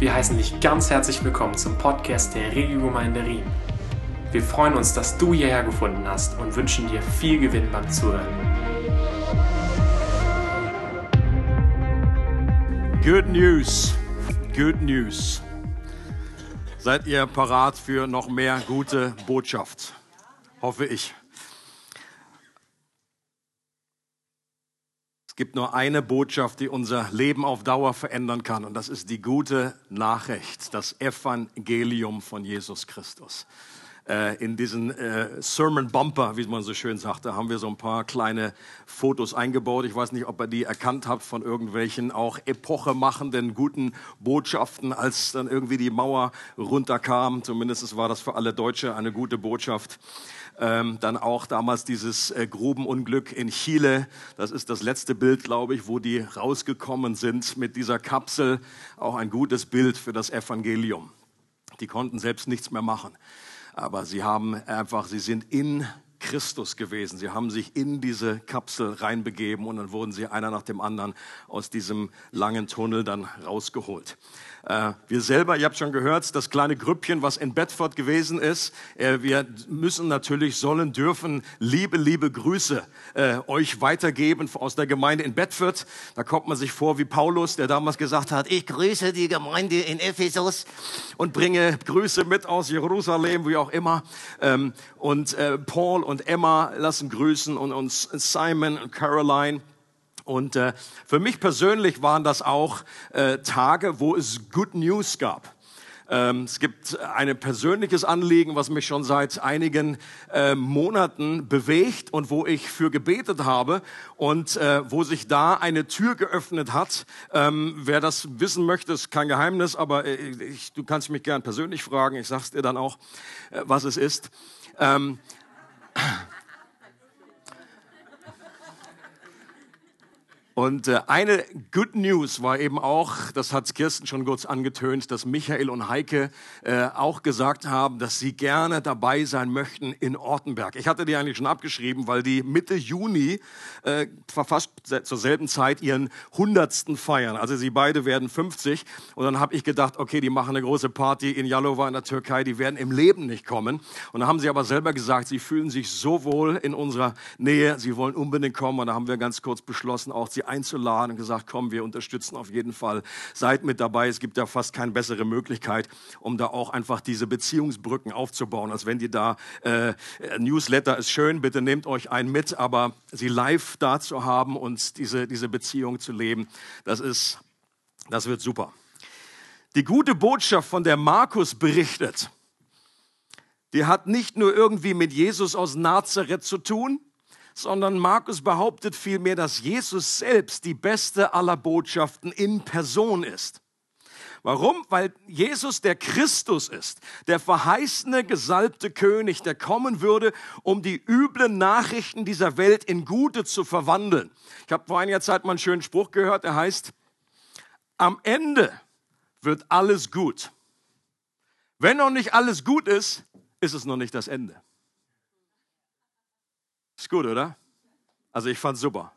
Wir heißen dich ganz herzlich willkommen zum Podcast der Regiogemeinde Riem. Wir freuen uns, dass du hierher gefunden hast und wünschen dir viel Gewinn beim Zuhören. Good News, Good News. Seid ihr parat für noch mehr gute Botschaft? Hoffe ich. Gibt nur eine Botschaft, die unser Leben auf Dauer verändern kann. Und das ist die gute Nachricht, das Evangelium von Jesus Christus. Äh, in diesen äh, Sermon Bumper, wie man so schön sagt, da haben wir so ein paar kleine Fotos eingebaut. Ich weiß nicht, ob ihr die erkannt habt von irgendwelchen auch epochemachenden guten Botschaften, als dann irgendwie die Mauer runterkam. Zumindest war das für alle Deutsche eine gute Botschaft. Ähm, dann auch damals dieses äh, Grubenunglück in Chile. Das ist das letzte Bild, glaube ich, wo die rausgekommen sind mit dieser Kapsel. Auch ein gutes Bild für das Evangelium. Die konnten selbst nichts mehr machen. Aber sie haben einfach, sie sind in Christus gewesen. Sie haben sich in diese Kapsel reinbegeben und dann wurden sie einer nach dem anderen aus diesem langen Tunnel dann rausgeholt. Äh, wir selber, ihr habt schon gehört, das kleine Grüppchen, was in Bedford gewesen ist, äh, wir müssen natürlich, sollen, dürfen liebe, liebe Grüße äh, euch weitergeben aus der Gemeinde in Bedford. Da kommt man sich vor wie Paulus, der damals gesagt hat, ich grüße die Gemeinde in Ephesus und bringe Grüße mit aus Jerusalem, wie auch immer. Ähm, und Paul und Emma lassen grüßen und uns Simon und Caroline. Und äh, für mich persönlich waren das auch äh, Tage, wo es Good News gab. Ähm, es gibt ein persönliches Anliegen, was mich schon seit einigen äh, Monaten bewegt und wo ich für gebetet habe und äh, wo sich da eine Tür geöffnet hat. Ähm, wer das wissen möchte, ist kein Geheimnis, aber äh, ich, du kannst mich gern persönlich fragen. Ich sag's dir dann auch, äh, was es ist. Ähm, Und äh, eine Good News war eben auch, das hat Kirsten schon kurz angetönt, dass Michael und Heike äh, auch gesagt haben, dass sie gerne dabei sein möchten in Ortenberg. Ich hatte die eigentlich schon abgeschrieben, weil die Mitte Juni äh, fast zur selben Zeit ihren hundertsten feiern. Also sie beide werden 50. Und dann habe ich gedacht, okay, die machen eine große Party in Yalova in der Türkei, die werden im Leben nicht kommen. Und dann haben sie aber selber gesagt, sie fühlen sich so wohl in unserer Nähe, sie wollen unbedingt kommen. Und da haben wir ganz kurz beschlossen, auch sie einzuladen und gesagt, komm, wir unterstützen auf jeden Fall. Seid mit dabei. Es gibt ja fast keine bessere Möglichkeit, um da auch einfach diese Beziehungsbrücken aufzubauen, als wenn die da äh, Newsletter ist schön, bitte nehmt euch einen mit, aber sie live da zu haben und diese, diese Beziehung zu leben, das ist, das wird super. Die gute Botschaft, von der Markus berichtet, die hat nicht nur irgendwie mit Jesus aus Nazareth zu tun, sondern Markus behauptet vielmehr, dass Jesus selbst die beste aller Botschaften in Person ist. Warum? Weil Jesus der Christus ist, der verheißene, gesalbte König, der kommen würde, um die üblen Nachrichten dieser Welt in gute zu verwandeln. Ich habe vor einiger Zeit mal einen schönen Spruch gehört, der heißt, am Ende wird alles gut. Wenn noch nicht alles gut ist, ist es noch nicht das Ende. Ist gut, oder? Also ich fand's super.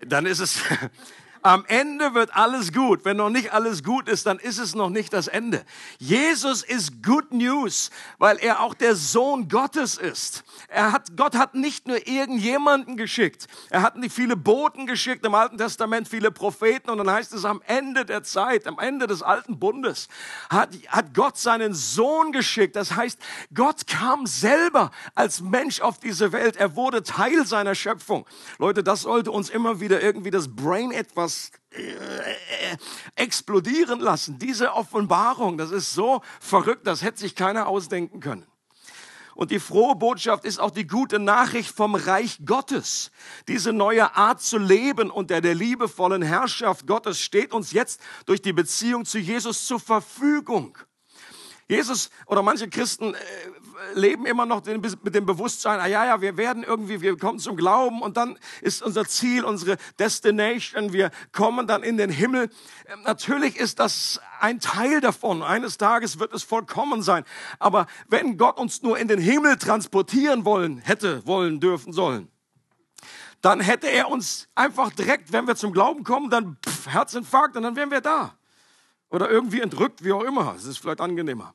Dann ist es, Am Ende wird alles gut. Wenn noch nicht alles gut ist, dann ist es noch nicht das Ende. Jesus ist Good News, weil er auch der Sohn Gottes ist. Er hat, Gott hat nicht nur irgendjemanden geschickt. Er hat nicht viele Boten geschickt im Alten Testament, viele Propheten. Und dann heißt es am Ende der Zeit, am Ende des alten Bundes, hat, hat Gott seinen Sohn geschickt. Das heißt, Gott kam selber als Mensch auf diese Welt. Er wurde Teil seiner Schöpfung. Leute, das sollte uns immer wieder irgendwie das Brain etwas das äh, explodieren lassen. Diese Offenbarung, das ist so verrückt, das hätte sich keiner ausdenken können. Und die frohe Botschaft ist auch die gute Nachricht vom Reich Gottes. Diese neue Art zu leben unter der liebevollen Herrschaft Gottes steht uns jetzt durch die Beziehung zu Jesus zur Verfügung. Jesus oder manche Christen äh, leben immer noch mit dem Bewusstsein, ah ja, ja, wir werden irgendwie, wir kommen zum Glauben und dann ist unser Ziel, unsere Destination, wir kommen dann in den Himmel. Ähm, natürlich ist das ein Teil davon. Eines Tages wird es vollkommen sein. Aber wenn Gott uns nur in den Himmel transportieren wollen, hätte, wollen, dürfen, sollen, dann hätte er uns einfach direkt, wenn wir zum Glauben kommen, dann pff, Herzinfarkt und dann wären wir da. Oder irgendwie entrückt, wie auch immer. Es ist vielleicht angenehmer.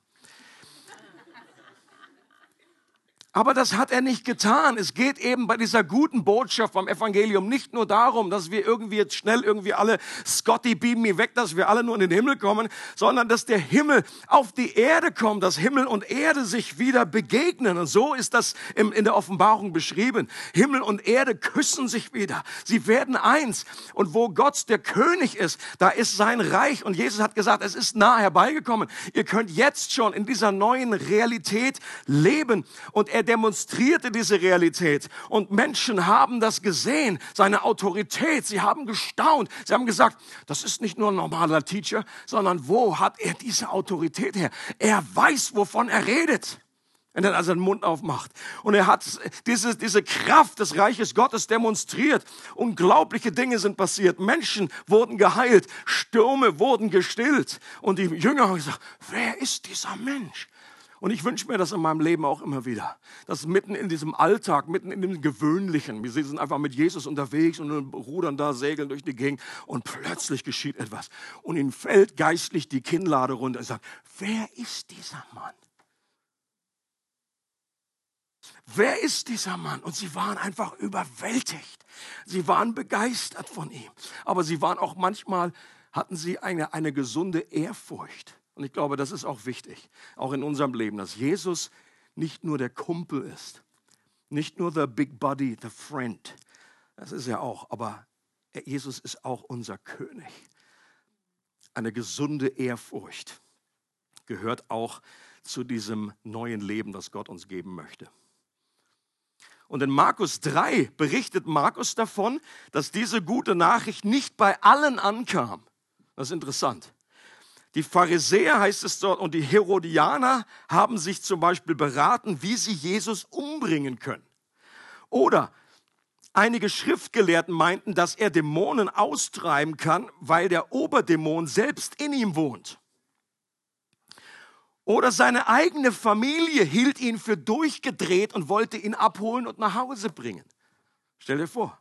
Aber das hat er nicht getan. Es geht eben bei dieser guten Botschaft vom Evangelium nicht nur darum, dass wir irgendwie jetzt schnell irgendwie alle Scotty beam me weg, dass wir alle nur in den Himmel kommen, sondern dass der Himmel auf die Erde kommt, dass Himmel und Erde sich wieder begegnen. Und so ist das in der Offenbarung beschrieben. Himmel und Erde küssen sich wieder. Sie werden eins. Und wo Gott der König ist, da ist sein Reich. Und Jesus hat gesagt, es ist nah herbeigekommen. Ihr könnt jetzt schon in dieser neuen Realität leben. Und er demonstrierte diese Realität und Menschen haben das gesehen, seine Autorität. Sie haben gestaunt. Sie haben gesagt, das ist nicht nur ein normaler Teacher, sondern wo hat er diese Autorität her? Er weiß, wovon er redet wenn er also den Mund aufmacht. Und er hat diese, diese Kraft des Reiches Gottes demonstriert. Unglaubliche Dinge sind passiert. Menschen wurden geheilt. Stürme wurden gestillt. Und die Jünger haben gesagt, wer ist dieser Mensch? Und ich wünsche mir das in meinem Leben auch immer wieder. Dass mitten in diesem Alltag, mitten in dem Gewöhnlichen, wir sind einfach mit Jesus unterwegs und rudern da, segeln durch die Gegend und plötzlich geschieht etwas. Und ihnen fällt geistlich die Kinnlade runter und sagt, wer ist dieser Mann? Wer ist dieser Mann? Und sie waren einfach überwältigt. Sie waren begeistert von ihm. Aber sie waren auch manchmal, hatten sie eine, eine gesunde Ehrfurcht und ich glaube, das ist auch wichtig, auch in unserem Leben, dass Jesus nicht nur der Kumpel ist, nicht nur the big buddy, the friend, das ist er auch, aber Jesus ist auch unser König. Eine gesunde Ehrfurcht gehört auch zu diesem neuen Leben, das Gott uns geben möchte. Und in Markus 3 berichtet Markus davon, dass diese gute Nachricht nicht bei allen ankam. Das ist interessant. Die Pharisäer heißt es dort und die Herodianer haben sich zum Beispiel beraten, wie sie Jesus umbringen können. Oder einige Schriftgelehrten meinten, dass er Dämonen austreiben kann, weil der Oberdämon selbst in ihm wohnt. Oder seine eigene Familie hielt ihn für durchgedreht und wollte ihn abholen und nach Hause bringen. Stell dir vor.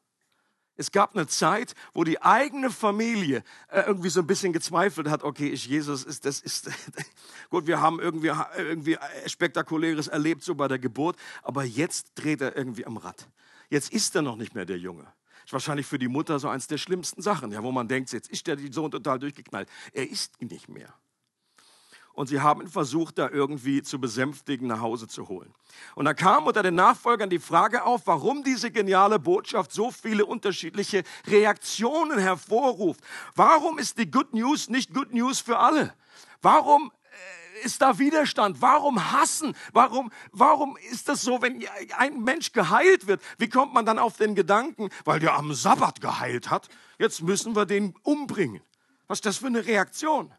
Es gab eine Zeit, wo die eigene Familie äh, irgendwie so ein bisschen gezweifelt hat, okay, ist Jesus, ist das ist gut, wir haben irgendwie irgendwie spektakuläres erlebt so bei der Geburt, aber jetzt dreht er irgendwie am Rad. Jetzt ist er noch nicht mehr der Junge. Ist wahrscheinlich für die Mutter so eins der schlimmsten Sachen, ja, wo man denkt, jetzt ist der Sohn total durchgeknallt. Er ist nicht mehr und sie haben versucht, da irgendwie zu besänftigen, nach Hause zu holen. Und da kam unter den Nachfolgern die Frage auf, warum diese geniale Botschaft so viele unterschiedliche Reaktionen hervorruft. Warum ist die Good News nicht Good News für alle? Warum äh, ist da Widerstand? Warum hassen? Warum, warum ist das so, wenn ein Mensch geheilt wird? Wie kommt man dann auf den Gedanken, weil der am Sabbat geheilt hat, jetzt müssen wir den umbringen? Was ist das für eine Reaktion?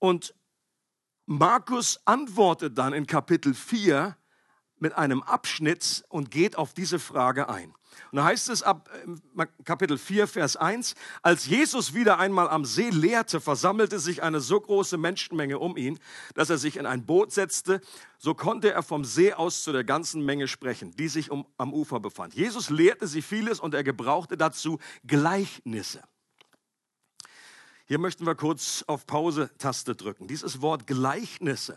Und Markus antwortet dann in Kapitel 4 mit einem Abschnitt und geht auf diese Frage ein. Und da heißt es ab äh, Kapitel 4, Vers 1, als Jesus wieder einmal am See lehrte, versammelte sich eine so große Menschenmenge um ihn, dass er sich in ein Boot setzte. So konnte er vom See aus zu der ganzen Menge sprechen, die sich um, am Ufer befand. Jesus lehrte sie vieles und er gebrauchte dazu Gleichnisse. Hier möchten wir kurz auf Pause-Taste drücken. Dieses Wort Gleichnisse.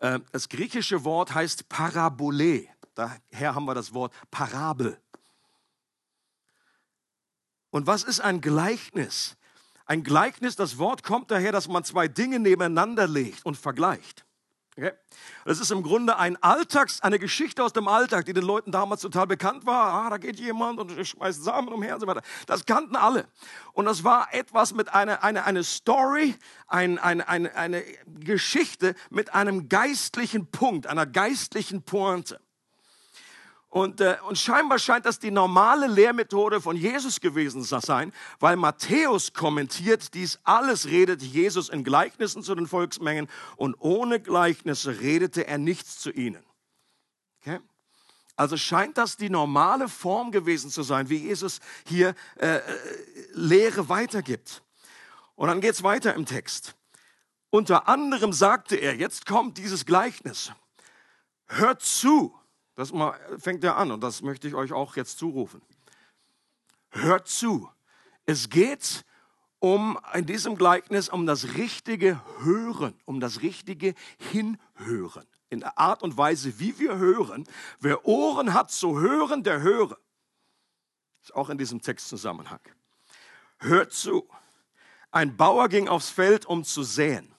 Äh, das griechische Wort heißt Parabole. Daher haben wir das Wort Parabel. Und was ist ein Gleichnis? Ein Gleichnis, das Wort kommt daher, dass man zwei Dinge nebeneinander legt und vergleicht. Okay? Das ist im Grunde ein Alltags, eine Geschichte aus dem Alltag, die den Leuten damals total bekannt war. Ah, da geht jemand und schmeißt Samen umher und so weiter. Das kannten alle. Und das war etwas mit einer eine, eine Story, ein, eine, eine, eine Geschichte mit einem geistlichen Punkt, einer geistlichen Pointe. Und, äh, und scheinbar scheint das die normale Lehrmethode von Jesus gewesen zu sein, weil Matthäus kommentiert, dies alles redete Jesus in Gleichnissen zu den Volksmengen und ohne Gleichnisse redete er nichts zu ihnen. Okay? Also scheint das die normale Form gewesen zu sein, wie Jesus hier äh, äh Lehre weitergibt. Und dann geht es weiter im Text. Unter anderem sagte er, jetzt kommt dieses Gleichnis. Hört zu, das fängt er an und das möchte ich euch auch jetzt zurufen. Hört zu. Es geht um in diesem Gleichnis um das richtige Hören, um das richtige Hinhören. In der Art und Weise, wie wir hören. Wer Ohren hat zu hören, der höre. Ist auch in diesem Textzusammenhang. Hört zu. Ein Bauer ging aufs Feld, um zu säen.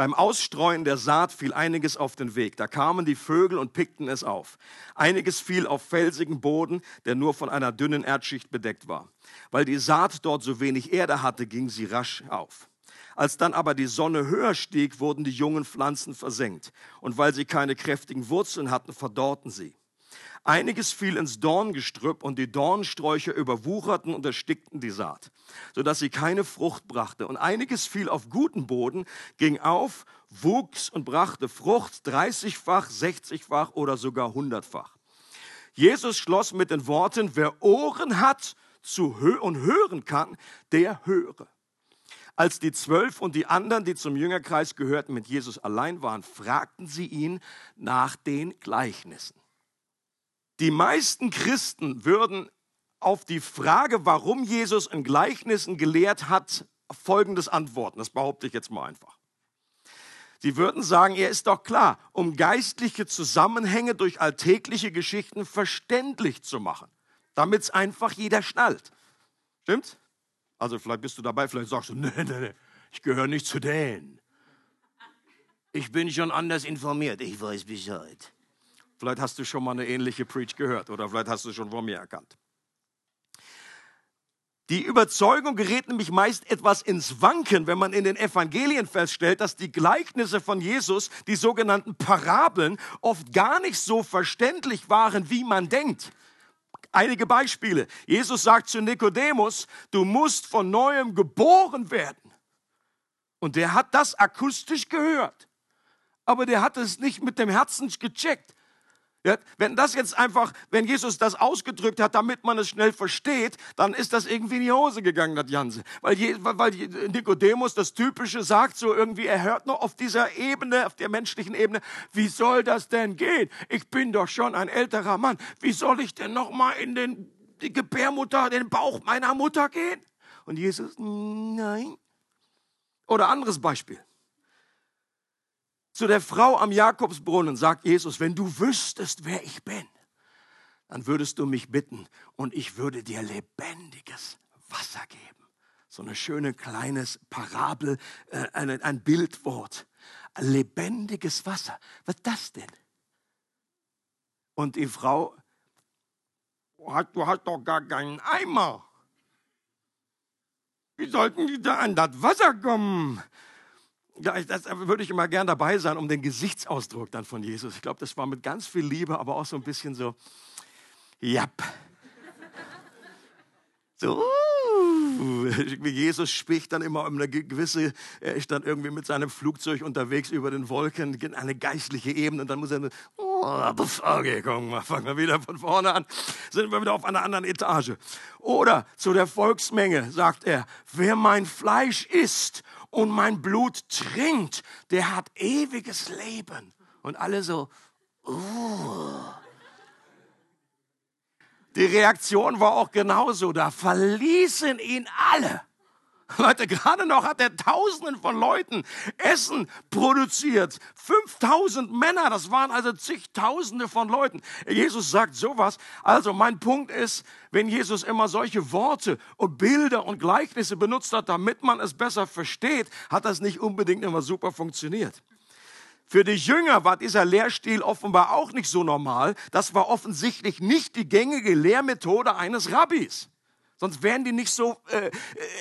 Beim Ausstreuen der Saat fiel einiges auf den Weg. Da kamen die Vögel und pickten es auf. Einiges fiel auf felsigen Boden, der nur von einer dünnen Erdschicht bedeckt war. Weil die Saat dort so wenig Erde hatte, ging sie rasch auf. Als dann aber die Sonne höher stieg, wurden die jungen Pflanzen versenkt. Und weil sie keine kräftigen Wurzeln hatten, verdorrten sie. Einiges fiel ins Dorngestrüpp und die Dornsträucher überwucherten und erstickten die Saat, sodass sie keine Frucht brachte. Und einiges fiel auf guten Boden, ging auf, wuchs und brachte Frucht, 30-fach, 60-fach oder sogar 100-fach. Jesus schloss mit den Worten, wer Ohren hat zu hö und hören kann, der höre. Als die Zwölf und die anderen, die zum Jüngerkreis gehörten, mit Jesus allein waren, fragten sie ihn nach den Gleichnissen. Die meisten Christen würden auf die Frage, warum Jesus in Gleichnissen gelehrt hat, folgendes antworten. Das behaupte ich jetzt mal einfach. Sie würden sagen, er ist doch klar, um geistliche Zusammenhänge durch alltägliche Geschichten verständlich zu machen, damit es einfach jeder schnallt. Stimmt? Also vielleicht bist du dabei, vielleicht sagst du, nee, nee, nee, ich gehöre nicht zu denen. Ich bin schon anders informiert, ich weiß Bescheid. Vielleicht hast du schon mal eine ähnliche Preach gehört oder vielleicht hast du schon von mir erkannt. Die Überzeugung gerät nämlich meist etwas ins Wanken, wenn man in den Evangelien feststellt, dass die Gleichnisse von Jesus, die sogenannten Parabeln, oft gar nicht so verständlich waren, wie man denkt. Einige Beispiele. Jesus sagt zu Nikodemus, du musst von neuem geboren werden. Und der hat das akustisch gehört. Aber der hat es nicht mit dem Herzen gecheckt. Ja, wenn das jetzt einfach, wenn Jesus das ausgedrückt hat, damit man es schnell versteht, dann ist das irgendwie in die Hose gegangen, das Ganze. Weil, weil Nikodemus das Typische sagt, so irgendwie, er hört nur auf dieser Ebene, auf der menschlichen Ebene, wie soll das denn gehen? Ich bin doch schon ein älterer Mann. Wie soll ich denn noch mal in den die Gebärmutter, den Bauch meiner Mutter gehen? Und Jesus, nein. Oder anderes Beispiel. Zu der Frau am Jakobsbrunnen sagt Jesus, wenn du wüsstest, wer ich bin, dann würdest du mich bitten und ich würde dir lebendiges Wasser geben. So eine schöne kleines Parabel, äh, ein, ein Bildwort. Lebendiges Wasser. Was ist das denn? Und die Frau, du hast doch gar keinen Eimer. Wie sollten die da an das Wasser kommen? Ja, das würde ich immer gern dabei sein, um den Gesichtsausdruck dann von Jesus. Ich glaube, das war mit ganz viel Liebe, aber auch so ein bisschen so, ja. So, uh, Jesus spricht dann immer um eine gewisse, er ist dann irgendwie mit seinem Flugzeug unterwegs über den Wolken, eine geistliche Ebene und dann muss er, oh, okay, komm fangen wir wieder von vorne an, sind wir wieder auf einer anderen Etage. Oder zu der Volksmenge sagt er, wer mein Fleisch isst und mein Blut trinkt, der hat ewiges Leben. Und alle so, uh. Die Reaktion war auch genauso. Da verließen ihn alle. Leute, gerade noch hat er Tausenden von Leuten Essen produziert. 5000 Männer, das waren also zigtausende von Leuten. Jesus sagt sowas. Also mein Punkt ist, wenn Jesus immer solche Worte und Bilder und Gleichnisse benutzt hat, damit man es besser versteht, hat das nicht unbedingt immer super funktioniert. Für die Jünger war dieser Lehrstil offenbar auch nicht so normal. Das war offensichtlich nicht die gängige Lehrmethode eines Rabbis. Sonst wären die nicht so, äh, äh,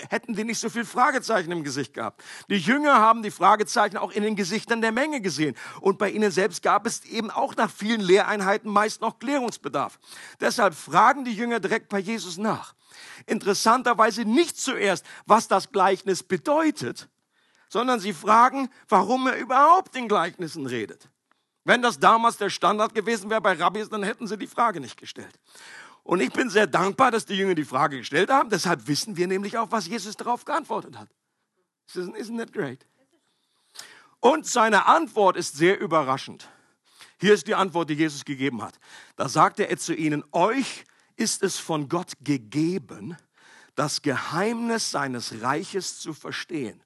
hätten die nicht so viel Fragezeichen im Gesicht gehabt. Die Jünger haben die Fragezeichen auch in den Gesichtern der Menge gesehen. Und bei ihnen selbst gab es eben auch nach vielen Lehreinheiten meist noch Klärungsbedarf. Deshalb fragen die Jünger direkt bei Jesus nach. Interessanterweise nicht zuerst, was das Gleichnis bedeutet, sondern sie fragen, warum er überhaupt in Gleichnissen redet. Wenn das damals der Standard gewesen wäre bei Rabbis, dann hätten sie die Frage nicht gestellt. Und ich bin sehr dankbar, dass die Jünger die Frage gestellt haben. Deshalb wissen wir nämlich auch, was Jesus darauf geantwortet hat. Isn't that great? Und seine Antwort ist sehr überraschend. Hier ist die Antwort, die Jesus gegeben hat. Da sagte er zu ihnen, euch ist es von Gott gegeben, das Geheimnis seines Reiches zu verstehen.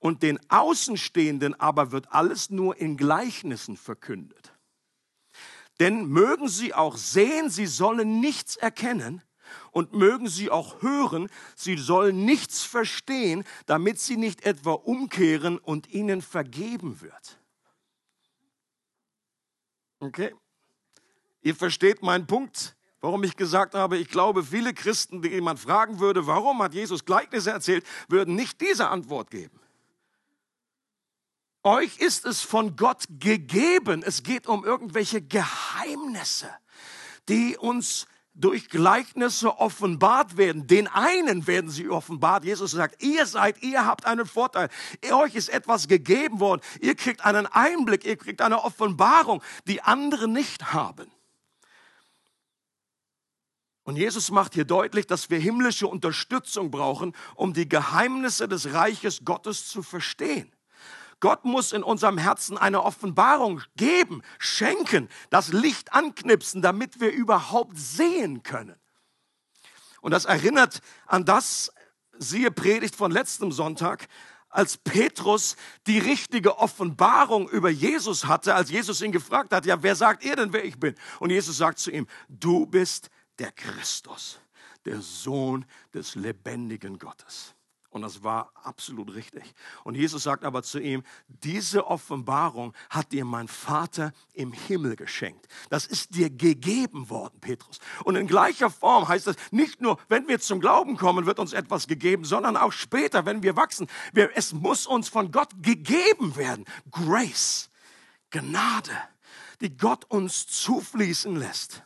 Und den Außenstehenden aber wird alles nur in Gleichnissen verkündet. Denn mögen sie auch sehen, sie sollen nichts erkennen, und mögen sie auch hören, sie sollen nichts verstehen, damit sie nicht etwa umkehren und ihnen vergeben wird. Okay? Ihr versteht meinen Punkt, warum ich gesagt habe, ich glaube, viele Christen, die jemand fragen würde, warum hat Jesus Gleichnisse erzählt, würden nicht diese Antwort geben. Euch ist es von Gott gegeben. Es geht um irgendwelche Geheimnisse, die uns durch Gleichnisse offenbart werden. Den einen werden sie offenbart. Jesus sagt, ihr seid, ihr habt einen Vorteil. Euch ist etwas gegeben worden. Ihr kriegt einen Einblick, ihr kriegt eine Offenbarung, die andere nicht haben. Und Jesus macht hier deutlich, dass wir himmlische Unterstützung brauchen, um die Geheimnisse des Reiches Gottes zu verstehen. Gott muss in unserem Herzen eine Offenbarung geben, schenken, das Licht anknipsen, damit wir überhaupt sehen können. Und das erinnert an das, siehe Predigt von letztem Sonntag, als Petrus die richtige Offenbarung über Jesus hatte, als Jesus ihn gefragt hat, ja, wer sagt ihr denn, wer ich bin? Und Jesus sagt zu ihm, du bist der Christus, der Sohn des lebendigen Gottes. Und das war absolut richtig. Und Jesus sagt aber zu ihm, diese Offenbarung hat dir mein Vater im Himmel geschenkt. Das ist dir gegeben worden, Petrus. Und in gleicher Form heißt es, nicht nur, wenn wir zum Glauben kommen, wird uns etwas gegeben, sondern auch später, wenn wir wachsen. Wir, es muss uns von Gott gegeben werden. Grace, Gnade, die Gott uns zufließen lässt.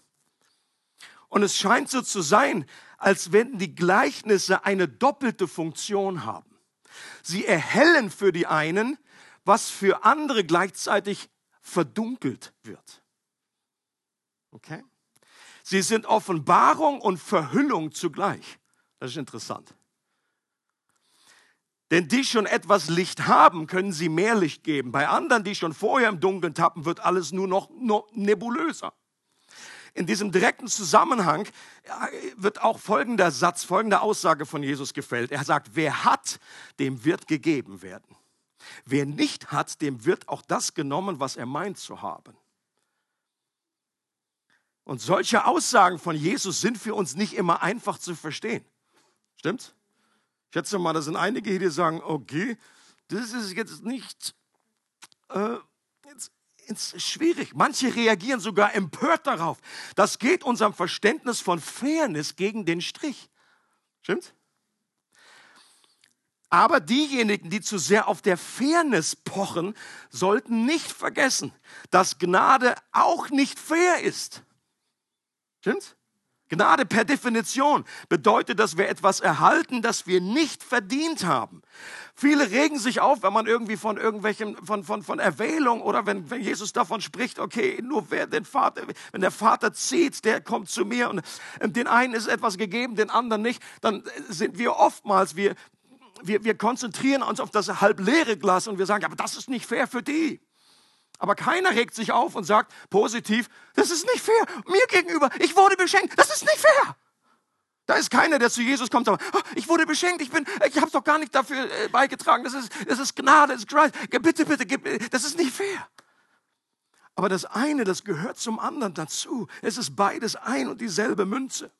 Und es scheint so zu sein, als wenn die Gleichnisse eine doppelte Funktion haben. Sie erhellen für die einen, was für andere gleichzeitig verdunkelt wird. Okay? Sie sind Offenbarung und Verhüllung zugleich. Das ist interessant. Denn die schon etwas Licht haben, können sie mehr Licht geben. Bei anderen, die schon vorher im Dunkeln tappen, wird alles nur noch nebulöser in diesem direkten Zusammenhang wird auch folgender Satz, folgende Aussage von Jesus gefällt. Er sagt, wer hat, dem wird gegeben werden. Wer nicht hat, dem wird auch das genommen, was er meint zu haben. Und solche Aussagen von Jesus sind für uns nicht immer einfach zu verstehen. Stimmt's? Ich schätze mal, da sind einige hier, die sagen, okay, das ist jetzt nicht äh, ist schwierig. Manche reagieren sogar empört darauf. Das geht unserem Verständnis von Fairness gegen den Strich. Stimmt? Aber diejenigen, die zu sehr auf der Fairness pochen, sollten nicht vergessen, dass Gnade auch nicht fair ist. Stimmt's? Gnade per Definition bedeutet, dass wir etwas erhalten, das wir nicht verdient haben. Viele regen sich auf, wenn man irgendwie von irgendwelchen, von, von, von Erwählung oder wenn, wenn Jesus davon spricht, okay, nur wer den Vater, wenn der Vater zieht, der kommt zu mir und den einen ist etwas gegeben, den anderen nicht, dann sind wir oftmals, wir, wir, wir konzentrieren uns auf das halb leere Glas und wir sagen, aber das ist nicht fair für die. Aber keiner regt sich auf und sagt positiv, das ist nicht fair. Mir gegenüber, ich wurde beschenkt, das ist nicht fair. Da ist keiner, der zu Jesus kommt und sagt, oh, ich wurde beschenkt, ich bin, ich habe doch gar nicht dafür äh, beigetragen. Das ist, das ist Gnade, das ist Christ. Bitte, bitte, gib, das ist nicht fair. Aber das eine, das gehört zum anderen dazu. Es ist beides ein und dieselbe Münze.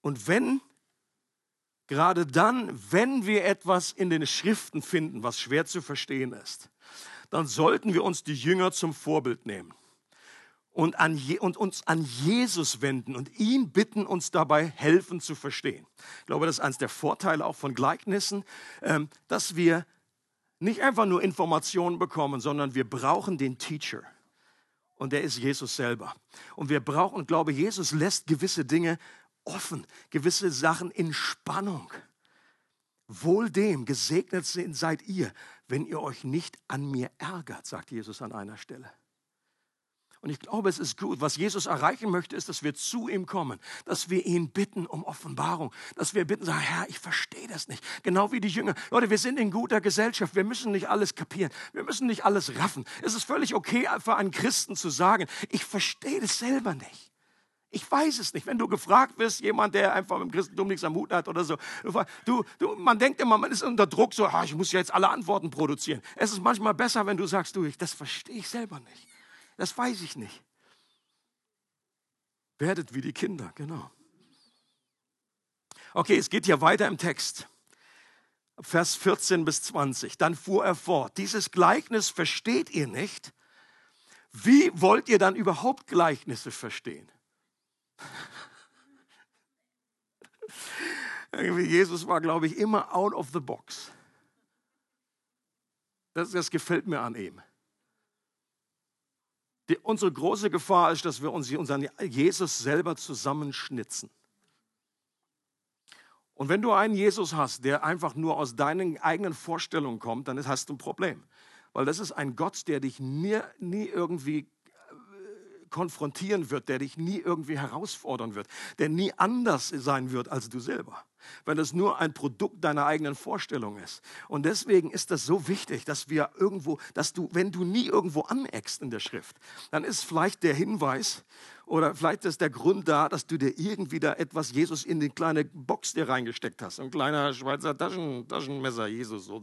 Und wenn Gerade dann, wenn wir etwas in den Schriften finden, was schwer zu verstehen ist, dann sollten wir uns die Jünger zum Vorbild nehmen und, an und uns an Jesus wenden und ihn bitten, uns dabei helfen zu verstehen. Ich glaube, das ist eines der Vorteile auch von Gleichnissen, ähm, dass wir nicht einfach nur Informationen bekommen, sondern wir brauchen den Teacher. Und der ist Jesus selber. Und wir brauchen, glaube, Jesus lässt gewisse Dinge offen, gewisse Sachen in Spannung. Wohl dem, gesegnet seid ihr, wenn ihr euch nicht an mir ärgert, sagt Jesus an einer Stelle. Und ich glaube, es ist gut. Was Jesus erreichen möchte, ist, dass wir zu ihm kommen, dass wir ihn bitten um Offenbarung, dass wir bitten, sagen, Herr, ich verstehe das nicht. Genau wie die Jünger. Leute, wir sind in guter Gesellschaft. Wir müssen nicht alles kapieren. Wir müssen nicht alles raffen. Es ist völlig okay für einen Christen zu sagen, ich verstehe das selber nicht. Ich weiß es nicht. Wenn du gefragt wirst, jemand, der einfach dem Christentum nichts am Hut hat oder so, du, du, man denkt immer, man ist unter Druck, so, ah, ich muss jetzt alle Antworten produzieren. Es ist manchmal besser, wenn du sagst, du, ich, das verstehe ich selber nicht. Das weiß ich nicht. Werdet wie die Kinder, genau. Okay, es geht hier weiter im Text. Vers 14 bis 20. Dann fuhr er fort. Dieses Gleichnis versteht ihr nicht. Wie wollt ihr dann überhaupt Gleichnisse verstehen? Jesus war, glaube ich, immer out of the box. Das, das gefällt mir an ihm. Die, unsere große Gefahr ist, dass wir uns unseren Jesus selber zusammenschnitzen. Und wenn du einen Jesus hast, der einfach nur aus deinen eigenen Vorstellungen kommt, dann hast du ein Problem. Weil das ist ein Gott, der dich nie, nie irgendwie konfrontieren wird, der dich nie irgendwie herausfordern wird, der nie anders sein wird als du selber, weil es nur ein Produkt deiner eigenen Vorstellung ist. Und deswegen ist das so wichtig, dass wir irgendwo, dass du, wenn du nie irgendwo aneckst in der Schrift, dann ist vielleicht der Hinweis oder vielleicht ist der Grund da, dass du dir irgendwie da etwas Jesus in die kleine Box dir reingesteckt hast, ein kleiner Schweizer Taschen, Taschenmesser Jesus so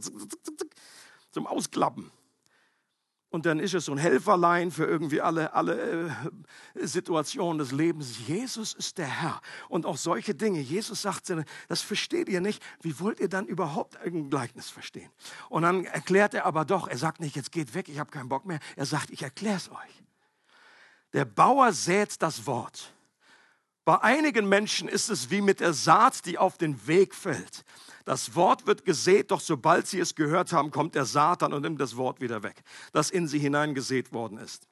zum Ausklappen. Und dann ist es so ein Helferlein für irgendwie alle, alle äh, Situationen des Lebens. Jesus ist der Herr. Und auch solche Dinge. Jesus sagt, das versteht ihr nicht. Wie wollt ihr dann überhaupt ein Gleichnis verstehen? Und dann erklärt er aber doch, er sagt nicht, jetzt geht weg, ich habe keinen Bock mehr. Er sagt, ich erkläre es euch. Der Bauer sät das Wort. Bei einigen Menschen ist es wie mit der Saat, die auf den Weg fällt. Das Wort wird gesät, doch sobald sie es gehört haben, kommt der Satan und nimmt das Wort wieder weg, das in sie hineingesät worden ist.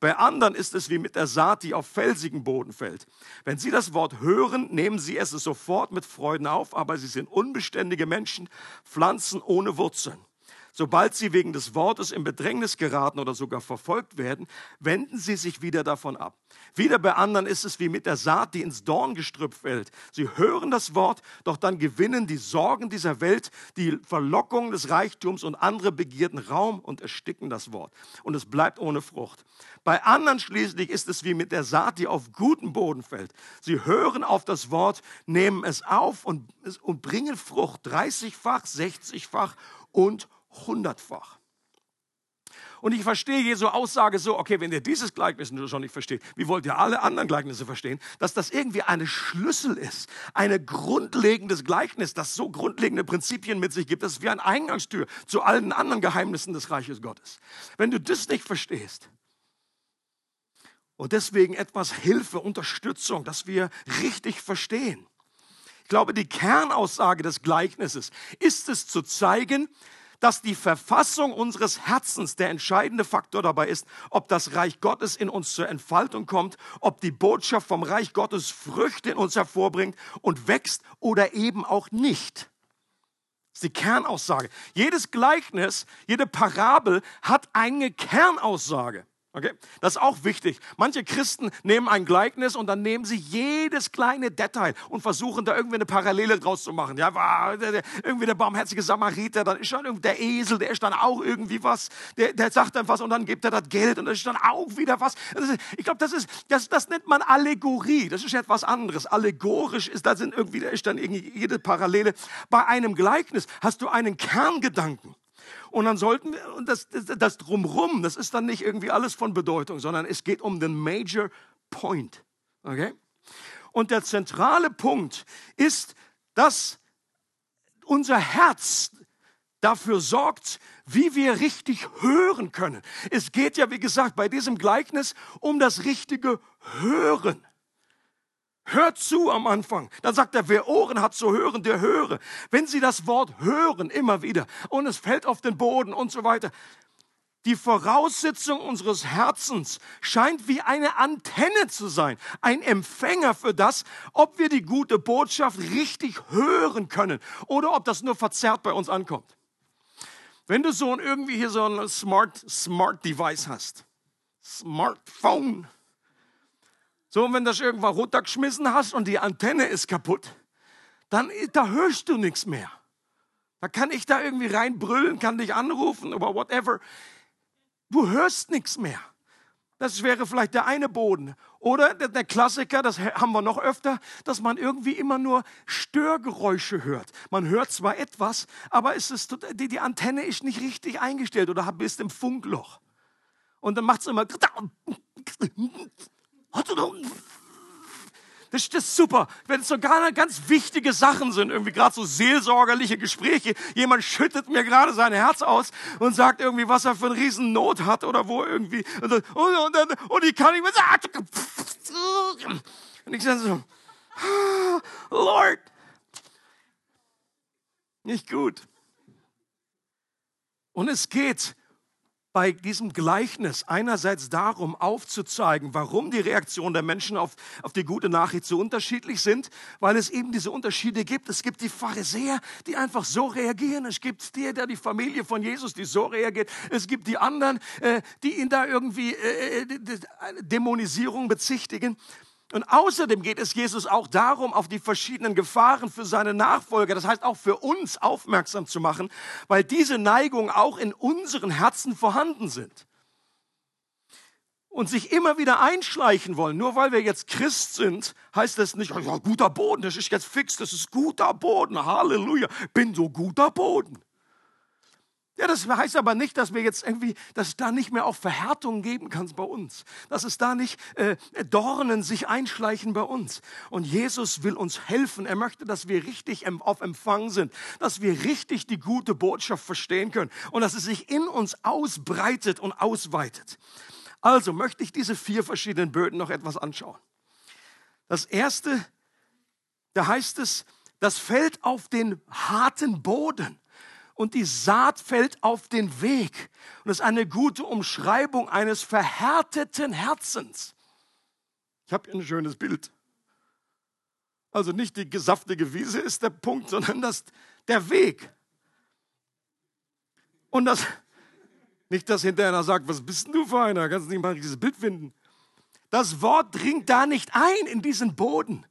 Bei anderen ist es wie mit der Saat, die auf felsigen Boden fällt. Wenn sie das Wort hören, nehmen sie es sofort mit Freuden auf, aber sie sind unbeständige Menschen, Pflanzen ohne Wurzeln. Sobald sie wegen des Wortes in Bedrängnis geraten oder sogar verfolgt werden, wenden sie sich wieder davon ab. Wieder bei anderen ist es wie mit der Saat, die ins Dorngestrüpp fällt. Sie hören das Wort, doch dann gewinnen die Sorgen dieser Welt, die Verlockung des Reichtums und andere Begierden Raum und ersticken das Wort. Und es bleibt ohne Frucht. Bei anderen schließlich ist es wie mit der Saat, die auf guten Boden fällt. Sie hören auf das Wort, nehmen es auf und, und bringen Frucht, 30-fach, 60-fach und hundertfach. Und ich verstehe Jesu Aussage so, okay, wenn ihr dieses Gleichnis schon nicht versteht, wie wollt ihr alle anderen Gleichnisse verstehen? Dass das irgendwie eine Schlüssel ist, ein grundlegendes Gleichnis, das so grundlegende Prinzipien mit sich gibt, das ist wie eine Eingangstür zu allen anderen Geheimnissen des Reiches Gottes. Wenn du das nicht verstehst, und deswegen etwas Hilfe, Unterstützung, dass wir richtig verstehen. Ich glaube, die Kernaussage des Gleichnisses ist es zu zeigen, dass die Verfassung unseres Herzens der entscheidende Faktor dabei ist, ob das Reich Gottes in uns zur Entfaltung kommt, ob die Botschaft vom Reich Gottes Früchte in uns hervorbringt und wächst oder eben auch nicht. Das ist die Kernaussage. Jedes Gleichnis, jede Parabel hat eine Kernaussage. Okay? Das ist auch wichtig. Manche Christen nehmen ein Gleichnis und dann nehmen sie jedes kleine Detail und versuchen da irgendwie eine Parallele draus zu machen. Ja, irgendwie der barmherzige Samariter, dann ist schon der Esel, der ist dann auch irgendwie was, der, der sagt dann was und dann gibt er das Geld und das ist dann auch wieder was. Ich glaube, das ist, das, das nennt man Allegorie. Das ist etwas anderes. Allegorisch ist, da sind irgendwie, da ist dann irgendwie jede Parallele. Bei einem Gleichnis hast du einen Kerngedanken. Und dann sollten wir, und das, das, das Drumrum, das ist dann nicht irgendwie alles von Bedeutung, sondern es geht um den Major Point. Okay? Und der zentrale Punkt ist, dass unser Herz dafür sorgt, wie wir richtig hören können. Es geht ja, wie gesagt, bei diesem Gleichnis um das richtige Hören. Hört zu am Anfang. Dann sagt er, wer Ohren hat zu hören, der höre. Wenn Sie das Wort hören, immer wieder, und es fällt auf den Boden und so weiter. Die Voraussetzung unseres Herzens scheint wie eine Antenne zu sein, ein Empfänger für das, ob wir die gute Botschaft richtig hören können oder ob das nur verzerrt bei uns ankommt. Wenn du so ein, irgendwie hier so ein Smart, Smart Device hast, Smartphone, so, und wenn das irgendwann runtergeschmissen hast und die Antenne ist kaputt, dann da hörst du nichts mehr. Da kann ich da irgendwie reinbrüllen, kann dich anrufen oder whatever. Du hörst nichts mehr. Das wäre vielleicht der eine Boden. Oder der, Klassiker, das haben wir noch öfter, dass man irgendwie immer nur Störgeräusche hört. Man hört zwar etwas, aber es ist, die Antenne ist nicht richtig eingestellt oder bist im Funkloch. Und dann macht es immer. Das ist super, wenn es sogar ganz wichtige Sachen sind, irgendwie gerade so seelsorgerliche Gespräche. Jemand schüttet mir gerade sein Herz aus und sagt irgendwie, was er für eine riesen Not hat oder wo irgendwie. Und, und, und, und ich kann nicht mehr sagen. Und ich sage so, Lord, nicht gut. Und es geht bei diesem Gleichnis einerseits darum aufzuzeigen, warum die Reaktionen der Menschen auf, auf die gute Nachricht so unterschiedlich sind, weil es eben diese Unterschiede gibt. Es gibt die Pharisäer, die einfach so reagieren. Es gibt die, der die Familie von Jesus, die so reagiert. Es gibt die anderen, äh, die ihn da irgendwie äh, äh Dämonisierung bezichtigen. Und außerdem geht es Jesus auch darum, auf die verschiedenen Gefahren für seine Nachfolger, das heißt auch für uns aufmerksam zu machen, weil diese Neigungen auch in unseren Herzen vorhanden sind. Und sich immer wieder einschleichen wollen. Nur weil wir jetzt Christ sind, heißt das nicht, ja, guter Boden, das ist jetzt fix, das ist guter Boden, Halleluja, bin so guter Boden. Ja, das heißt aber nicht, dass wir jetzt irgendwie, dass es da nicht mehr auch Verhärtungen geben kann bei uns. Dass es da nicht äh, Dornen sich einschleichen bei uns. Und Jesus will uns helfen. Er möchte, dass wir richtig auf Empfang sind. Dass wir richtig die gute Botschaft verstehen können. Und dass es sich in uns ausbreitet und ausweitet. Also möchte ich diese vier verschiedenen Böden noch etwas anschauen. Das erste, da heißt es, das fällt auf den harten Boden und die Saat fällt auf den Weg. Und das ist eine gute Umschreibung eines verhärteten Herzens. Ich habe hier ein schönes Bild. Also nicht die gesaftige Wiese ist der Punkt, sondern das, der Weg. Und das, nicht, dass hinterher einer sagt, was bist denn du für einer? Kannst du nicht mal dieses Bild finden? Das Wort dringt da nicht ein in diesen Boden.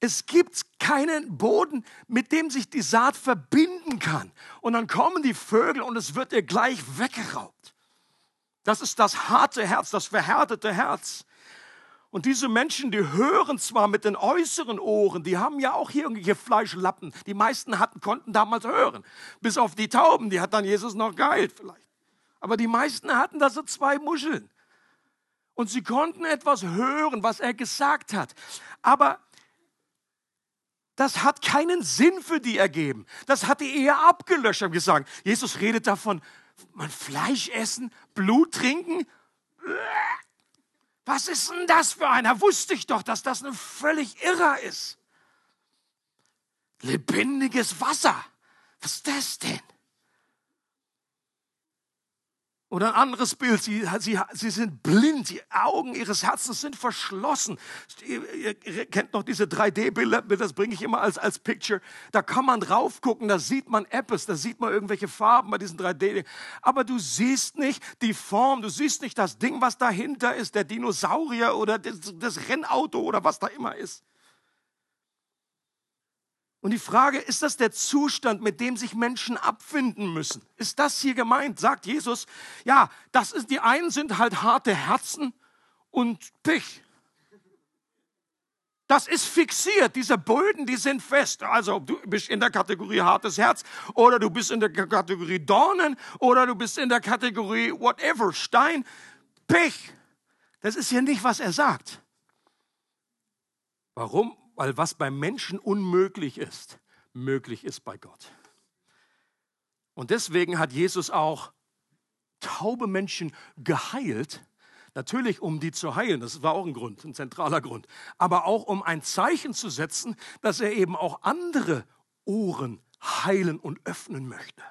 Es gibt keinen Boden, mit dem sich die Saat verbinden kann. Und dann kommen die Vögel und es wird ihr gleich weggeraubt. Das ist das harte Herz, das verhärtete Herz. Und diese Menschen, die hören zwar mit den äußeren Ohren, die haben ja auch hier irgendwelche Fleischlappen. Die meisten hatten, konnten damals hören. Bis auf die Tauben, die hat dann Jesus noch geheilt vielleicht. Aber die meisten hatten da so zwei Muscheln. Und sie konnten etwas hören, was er gesagt hat. Aber das hat keinen Sinn für die ergeben. Das hat die eher abgelöscht und gesagt, Jesus redet davon, man Fleisch essen, Blut trinken. Was ist denn das für einer? Wusste ich doch, dass das ein völlig irrer ist. Lebendiges Wasser. Was ist das denn? Oder ein anderes Bild, sie, sie, sie sind blind, die Augen ihres Herzens sind verschlossen. Ihr, ihr kennt noch diese 3D-Bilder, das bringe ich immer als, als Picture. Da kann man drauf gucken, da sieht man Apps, da sieht man irgendwelche Farben bei diesen 3D. Aber du siehst nicht die Form, du siehst nicht das Ding, was dahinter ist, der Dinosaurier oder das, das Rennauto oder was da immer ist. Und die Frage, ist das der Zustand, mit dem sich Menschen abfinden müssen? Ist das hier gemeint? Sagt Jesus, ja, das ist, die einen sind halt harte Herzen und Pech. Das ist fixiert. Diese Böden, die sind fest. Also du bist in der Kategorie hartes Herz oder du bist in der Kategorie Dornen oder du bist in der Kategorie whatever, Stein, Pech. Das ist ja nicht, was er sagt. Warum? Weil was beim Menschen unmöglich ist, möglich ist bei Gott. Und deswegen hat Jesus auch taube Menschen geheilt, natürlich um die zu heilen, das war auch ein Grund, ein zentraler Grund, aber auch um ein Zeichen zu setzen, dass er eben auch andere Ohren heilen und öffnen möchte,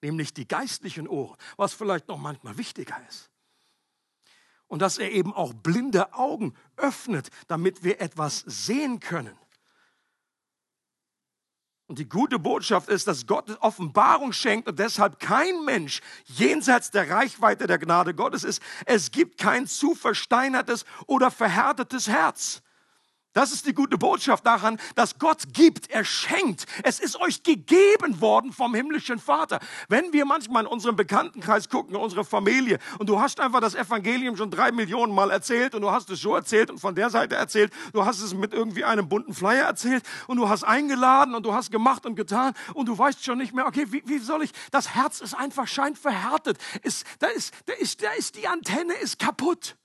nämlich die geistlichen Ohren, was vielleicht noch manchmal wichtiger ist und dass er eben auch blinde Augen öffnet, damit wir etwas sehen können. Und die gute Botschaft ist, dass Gott Offenbarung schenkt und deshalb kein Mensch jenseits der Reichweite der Gnade Gottes ist. Es gibt kein zu versteinertes oder verhärtetes Herz. Das ist die gute Botschaft daran, dass Gott gibt, er schenkt. Es ist euch gegeben worden vom himmlischen Vater. Wenn wir manchmal in unserem Bekanntenkreis gucken, unsere Familie, und du hast einfach das Evangelium schon drei Millionen Mal erzählt und du hast es so erzählt und von der Seite erzählt, du hast es mit irgendwie einem bunten Flyer erzählt und du hast eingeladen und du hast gemacht und getan und du weißt schon nicht mehr, okay, wie, wie soll ich, das Herz ist einfach scheint verhärtet. Ist, da, ist, da, ist, da ist die Antenne ist kaputt.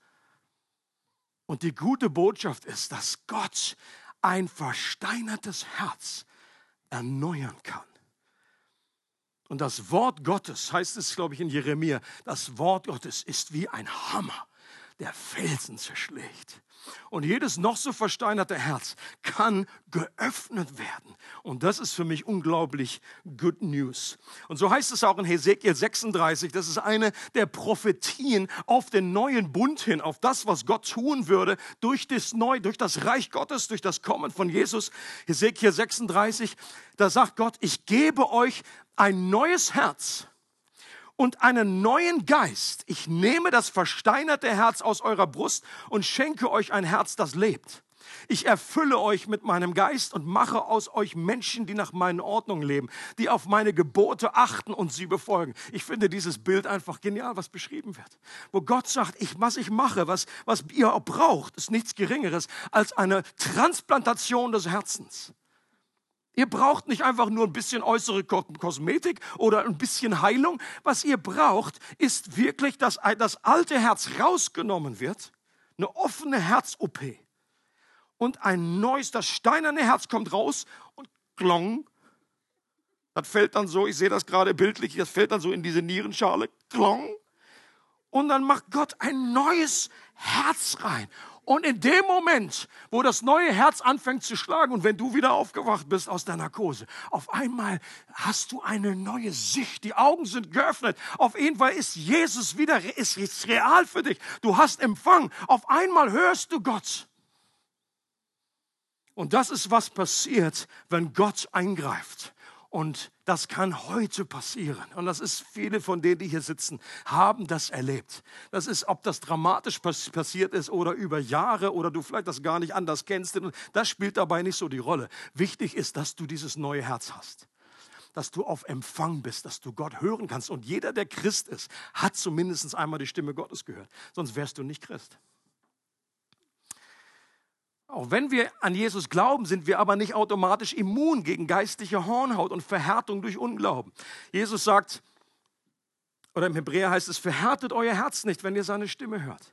Und die gute Botschaft ist, dass Gott ein versteinertes Herz erneuern kann. Und das Wort Gottes, heißt es, glaube ich, in Jeremia, das Wort Gottes ist wie ein Hammer, der Felsen zerschlägt. Und jedes noch so versteinerte Herz kann geöffnet werden. Und das ist für mich unglaublich good news. Und so heißt es auch in Hesekiel 36, das ist eine der Prophetien auf den neuen Bund hin, auf das, was Gott tun würde durch das Neu, durch das Reich Gottes, durch das Kommen von Jesus. Hesekiel 36, da sagt Gott, ich gebe euch ein neues Herz und einen neuen Geist. Ich nehme das versteinerte Herz aus eurer Brust und schenke euch ein Herz, das lebt. Ich erfülle euch mit meinem Geist und mache aus euch Menschen, die nach meinen Ordnungen leben, die auf meine Gebote achten und sie befolgen. Ich finde dieses Bild einfach genial, was beschrieben wird. Wo Gott sagt, ich, was ich mache, was, was ihr auch braucht, ist nichts Geringeres als eine Transplantation des Herzens. Ihr braucht nicht einfach nur ein bisschen äußere Kosmetik oder ein bisschen Heilung. Was ihr braucht, ist wirklich, dass das alte Herz rausgenommen wird, eine offene Herz-OP. Und ein neues, das steinerne Herz kommt raus und klong. Das fällt dann so, ich sehe das gerade bildlich, das fällt dann so in diese Nierenschale, klong. Und dann macht Gott ein neues Herz rein. Und in dem Moment, wo das neue Herz anfängt zu schlagen und wenn du wieder aufgewacht bist aus der Narkose, auf einmal hast du eine neue Sicht. Die Augen sind geöffnet. Auf jeden Fall ist Jesus wieder, ist, ist real für dich. Du hast Empfang. Auf einmal hörst du Gott. Und das ist, was passiert, wenn Gott eingreift. Und das kann heute passieren. Und das ist, viele von denen, die hier sitzen, haben das erlebt. Das ist, ob das dramatisch passiert ist oder über Jahre oder du vielleicht das gar nicht anders kennst. Das spielt dabei nicht so die Rolle. Wichtig ist, dass du dieses neue Herz hast. Dass du auf Empfang bist, dass du Gott hören kannst. Und jeder, der Christ ist, hat zumindest einmal die Stimme Gottes gehört. Sonst wärst du nicht Christ. Auch wenn wir an Jesus glauben, sind wir aber nicht automatisch immun gegen geistliche Hornhaut und Verhärtung durch Unglauben. Jesus sagt, oder im Hebräer heißt es, verhärtet euer Herz nicht, wenn ihr seine Stimme hört.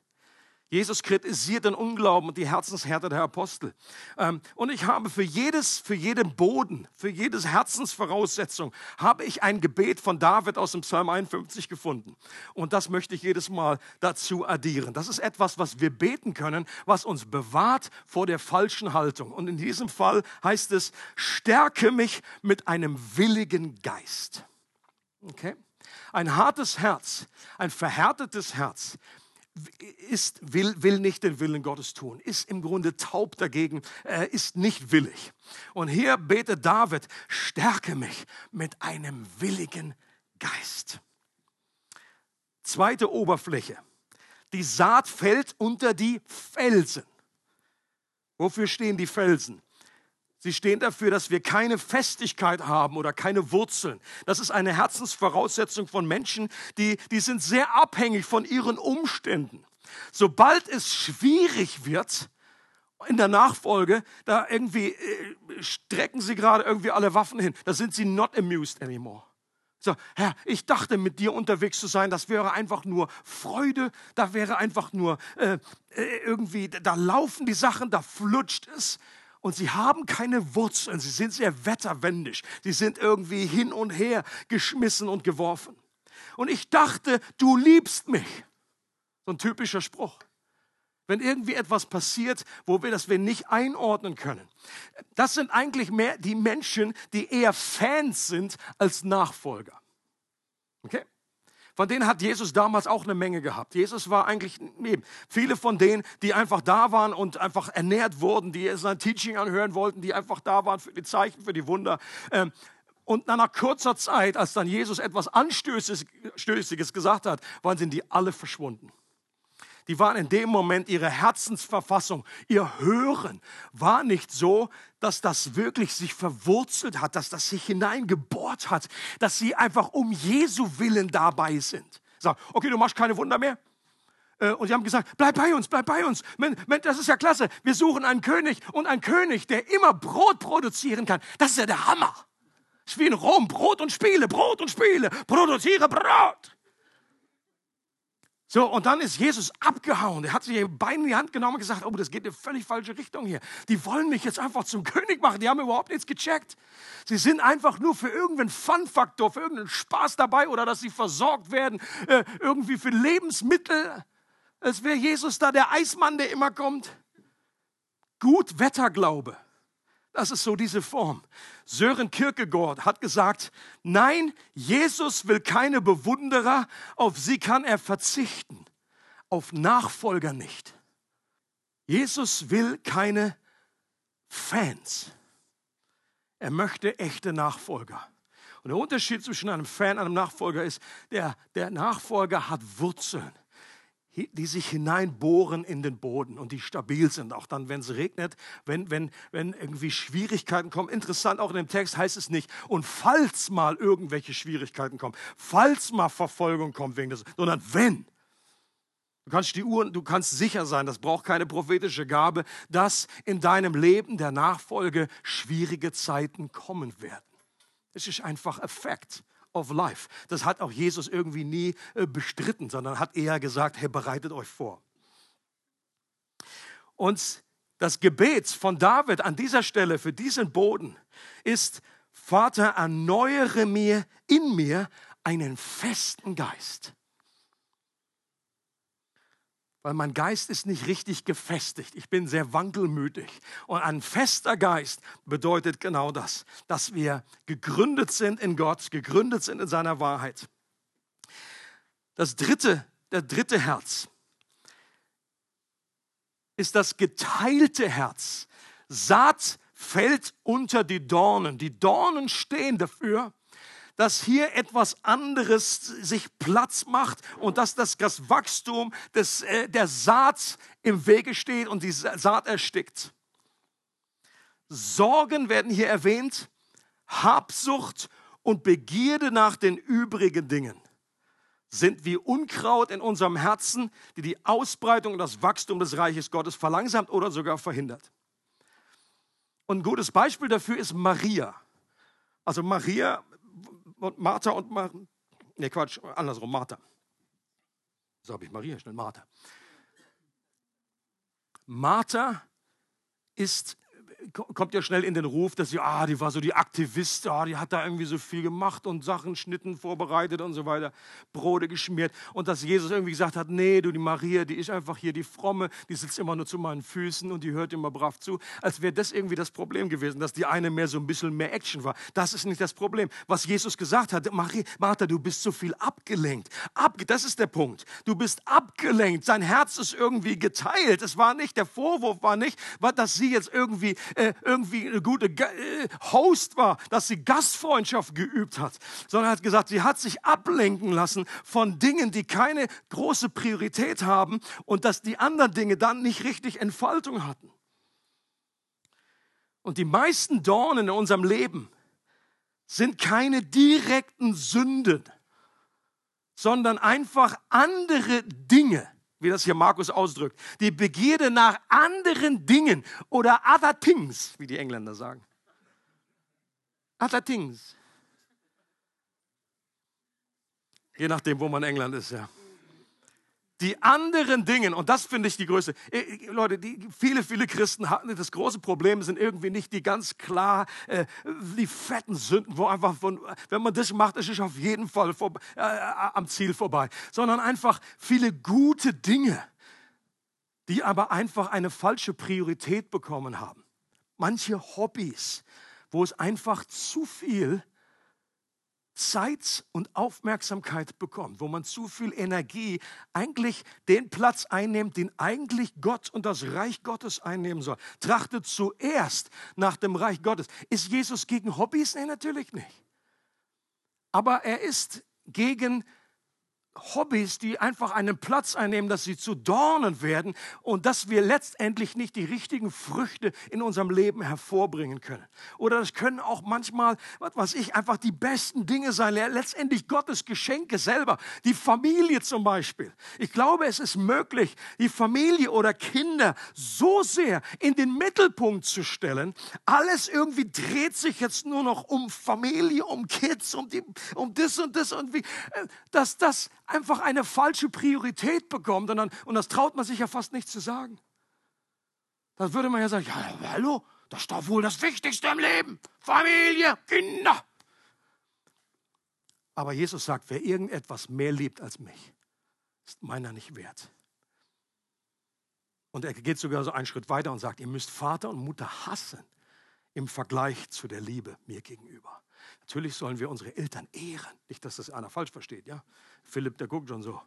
Jesus kritisiert den Unglauben und die Herzenshärte der Apostel. Ähm, und ich habe für jedes, für jeden Boden, für jedes Herzensvoraussetzung, habe ich ein Gebet von David aus dem Psalm 51 gefunden. Und das möchte ich jedes Mal dazu addieren. Das ist etwas, was wir beten können, was uns bewahrt vor der falschen Haltung. Und in diesem Fall heißt es, stärke mich mit einem willigen Geist. Okay? Ein hartes Herz, ein verhärtetes Herz ist, will, will nicht den Willen Gottes tun, ist im Grunde taub dagegen, äh, ist nicht willig. Und hier betet David, stärke mich mit einem willigen Geist. Zweite Oberfläche. Die Saat fällt unter die Felsen. Wofür stehen die Felsen? Sie stehen dafür, dass wir keine Festigkeit haben oder keine Wurzeln. Das ist eine Herzensvoraussetzung von Menschen, die, die sind sehr abhängig von ihren Umständen. Sobald es schwierig wird, in der Nachfolge, da irgendwie äh, strecken sie gerade irgendwie alle Waffen hin. Da sind sie not amused anymore. So, Herr, ich dachte, mit dir unterwegs zu sein, das wäre einfach nur Freude, da wäre einfach nur äh, äh irgendwie, da laufen die Sachen, da flutscht es und sie haben keine Wurzeln, sie sind sehr wetterwendig, sie sind irgendwie hin und her geschmissen und geworfen. Und ich dachte, du liebst mich. So ein typischer Spruch. Wenn irgendwie etwas passiert, wo wir das wir nicht einordnen können. Das sind eigentlich mehr die Menschen, die eher Fans sind als Nachfolger. Okay? Von denen hat Jesus damals auch eine Menge gehabt. Jesus war eigentlich eben viele von denen, die einfach da waren und einfach ernährt wurden, die sein Teaching anhören wollten, die einfach da waren für die Zeichen, für die Wunder. Ähm, und nach einer kurzer Zeit, als dann Jesus etwas Anstößiges gesagt hat, waren sind die alle verschwunden. Die waren in dem Moment ihre Herzensverfassung, ihr Hören war nicht so, dass das wirklich sich verwurzelt hat, dass das sich hineingebohrt hat, dass sie einfach um Jesu Willen dabei sind. Sagen, okay, du machst keine Wunder mehr. Äh, und sie haben gesagt, bleib bei uns, bleib bei uns. Das ist ja klasse. Wir suchen einen König und einen König, der immer Brot produzieren kann. Das ist ja der Hammer. Ist wie in Rom, Brot und Spiele, Brot und Spiele, produziere Brot. So, und dann ist Jesus abgehauen. Er hat sich Beine in die Hand genommen und gesagt, oh, das geht in eine völlig falsche Richtung hier. Die wollen mich jetzt einfach zum König machen. Die haben überhaupt nichts gecheckt. Sie sind einfach nur für irgendeinen Fun-Faktor, für irgendeinen Spaß dabei oder dass sie versorgt werden, äh, irgendwie für Lebensmittel. Es wäre Jesus da, der Eismann, der immer kommt. Gut Wetterglaube. Das ist so diese Form. Sören Kierkegaard hat gesagt, nein, Jesus will keine Bewunderer, auf sie kann er verzichten, auf Nachfolger nicht. Jesus will keine Fans. Er möchte echte Nachfolger. Und der Unterschied zwischen einem Fan und einem Nachfolger ist, der, der Nachfolger hat Wurzeln die sich hineinbohren in den Boden und die stabil sind, auch dann, wenn es regnet, wenn, wenn, wenn irgendwie Schwierigkeiten kommen. Interessant, auch in dem Text heißt es nicht, und falls mal irgendwelche Schwierigkeiten kommen, falls mal Verfolgung kommt wegen des, sondern wenn. Du kannst die Uhren, du kannst sicher sein, das braucht keine prophetische Gabe, dass in deinem Leben der Nachfolge schwierige Zeiten kommen werden. Es ist einfach Effekt of life. Das hat auch Jesus irgendwie nie äh, bestritten, sondern hat eher gesagt, hey, bereitet euch vor. Und das Gebet von David an dieser Stelle für diesen Boden ist, Vater, erneuere mir in mir einen festen Geist weil mein Geist ist nicht richtig gefestigt. Ich bin sehr wankelmütig. Und ein fester Geist bedeutet genau das, dass wir gegründet sind in Gott, gegründet sind in seiner Wahrheit. Das dritte, der dritte Herz ist das geteilte Herz. Saat fällt unter die Dornen. Die Dornen stehen dafür, dass hier etwas anderes sich Platz macht und dass das, das Wachstum des, äh, der Saat im Wege steht und die Saat erstickt. Sorgen werden hier erwähnt, Habsucht und Begierde nach den übrigen Dingen sind wie Unkraut in unserem Herzen, die die Ausbreitung und das Wachstum des Reiches Gottes verlangsamt oder sogar verhindert. Und ein gutes Beispiel dafür ist Maria. Also Maria und Martha und Mar ne Quatsch, andersrum, Martha. So habe ich Maria schnell, Martha. Martha ist kommt ja schnell in den Ruf, dass sie, ah, die war so die Aktivistin, ah, die hat da irgendwie so viel gemacht und Sachen schnitten vorbereitet und so weiter, Brote geschmiert. Und dass Jesus irgendwie gesagt hat, nee, du, die Maria, die ist einfach hier die Fromme, die sitzt immer nur zu meinen Füßen und die hört immer brav zu. Als wäre das irgendwie das Problem gewesen, dass die eine mehr so ein bisschen mehr Action war. Das ist nicht das Problem. Was Jesus gesagt hat, Maria, Martha, du bist so viel abgelenkt. Ab, das ist der Punkt. Du bist abgelenkt. Sein Herz ist irgendwie geteilt. Es war nicht, der Vorwurf war nicht, dass sie jetzt irgendwie äh, irgendwie eine gute äh, Host war, dass sie Gastfreundschaft geübt hat, sondern hat gesagt, sie hat sich ablenken lassen von Dingen, die keine große Priorität haben und dass die anderen Dinge dann nicht richtig Entfaltung hatten. Und die meisten Dornen in unserem Leben sind keine direkten Sünden, sondern einfach andere Dinge, wie das hier Markus ausdrückt. Die Begierde nach anderen Dingen oder other things, wie die Engländer sagen. Other things. Je nachdem, wo man in England ist, ja die anderen Dingen, und das finde ich die größte, äh, äh, Leute, die, viele, viele Christen hatten das große Problem, sind irgendwie nicht die ganz klar, äh, die fetten Sünden, wo einfach, von, wenn man das macht, ist es auf jeden Fall vor, äh, am Ziel vorbei, sondern einfach viele gute Dinge, die aber einfach eine falsche Priorität bekommen haben. Manche Hobbys, wo es einfach zu viel Zeit und Aufmerksamkeit bekommt, wo man zu viel Energie eigentlich den Platz einnimmt, den eigentlich Gott und das Reich Gottes einnehmen soll. Trachtet zuerst nach dem Reich Gottes. Ist Jesus gegen Hobbys? Nee, natürlich nicht. Aber er ist gegen Hobbys, die einfach einen Platz einnehmen, dass sie zu Dornen werden und dass wir letztendlich nicht die richtigen Früchte in unserem Leben hervorbringen können. Oder das können auch manchmal, was weiß ich, einfach die besten Dinge sein, letztendlich Gottes Geschenke selber, die Familie zum Beispiel. Ich glaube, es ist möglich, die Familie oder Kinder so sehr in den Mittelpunkt zu stellen. Alles irgendwie dreht sich jetzt nur noch um Familie, um Kids, um, die, um das und das und wie, äh, dass das einfach eine falsche Priorität bekommt und, dann, und das traut man sich ja fast nicht zu sagen. Dann würde man ja sagen, ja, hallo, das ist doch wohl das Wichtigste im Leben. Familie, Kinder. Aber Jesus sagt, wer irgendetwas mehr liebt als mich, ist meiner nicht wert. Und er geht sogar so einen Schritt weiter und sagt, ihr müsst Vater und Mutter hassen im Vergleich zu der Liebe mir gegenüber. Natürlich sollen wir unsere Eltern ehren. Nicht, dass das einer falsch versteht, ja? Philipp, der guckt schon so.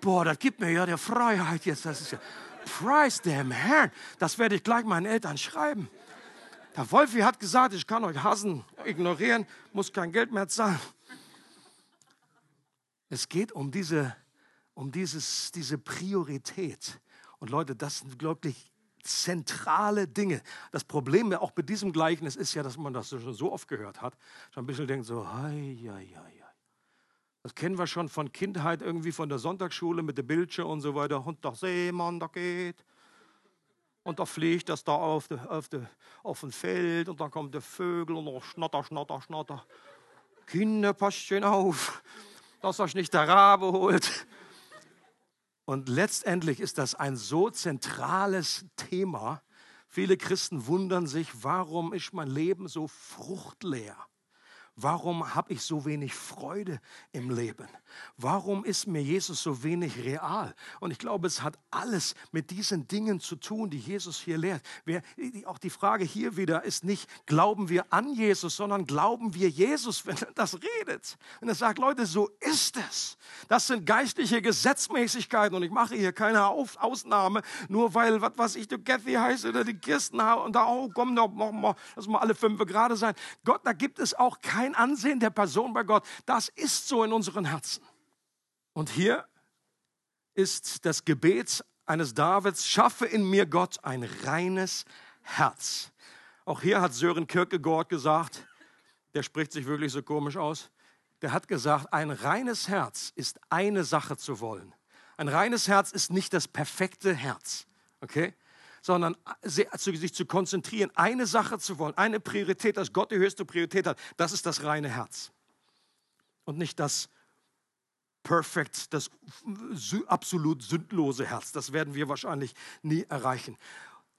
Boah, das gibt mir ja der Freiheit jetzt. Das ist ja, preis dem Herrn. Das werde ich gleich meinen Eltern schreiben. Der Wolfi hat gesagt, ich kann euch hassen, ignorieren, muss kein Geld mehr zahlen. Es geht um diese, um dieses, diese Priorität. Und Leute, das sind wirklich zentrale Dinge. Das Problem ja auch bei diesem Gleichnis ist ja, dass man das schon so oft gehört hat, schon ein bisschen denkt so, hei, hei, hei. Das kennen wir schon von Kindheit, irgendwie von der Sonntagsschule mit der Bildschirm und so weiter. Und der Seemann, da geht. Und da fliegt das da auf, de, auf, auf dem Feld und dann kommt der Vögel und noch schnatter, schnatter, schnatter. Kinder, passt schön auf, dass euch nicht der Rabe holt. Und letztendlich ist das ein so zentrales Thema. Viele Christen wundern sich, warum ist mein Leben so fruchtleer? Warum habe ich so wenig Freude im Leben? Warum ist mir Jesus so wenig real? Und ich glaube, es hat alles mit diesen Dingen zu tun, die Jesus hier lehrt. Wer, auch die Frage hier wieder ist nicht, glauben wir an Jesus, sondern glauben wir Jesus, wenn er das redet. Und er sagt, Leute, so ist es. Das sind geistliche Gesetzmäßigkeiten und ich mache hier keine Auf Ausnahme, nur weil, was weiß ich, du Kathy heißt oder die Kirsten und da, oh komm, mach mal, lass mal alle fünf gerade sein. Gott, da gibt es auch keine kein Ansehen der Person bei Gott. Das ist so in unseren Herzen. Und hier ist das Gebet eines Davids, schaffe in mir Gott ein reines Herz. Auch hier hat Sören Kierkegaard gesagt, der spricht sich wirklich so komisch aus, der hat gesagt, ein reines Herz ist eine Sache zu wollen. Ein reines Herz ist nicht das perfekte Herz, okay? Sondern sich zu konzentrieren, eine Sache zu wollen, eine Priorität, dass Gott die höchste Priorität hat, das ist das reine Herz. Und nicht das perfekt, das absolut sündlose Herz. Das werden wir wahrscheinlich nie erreichen.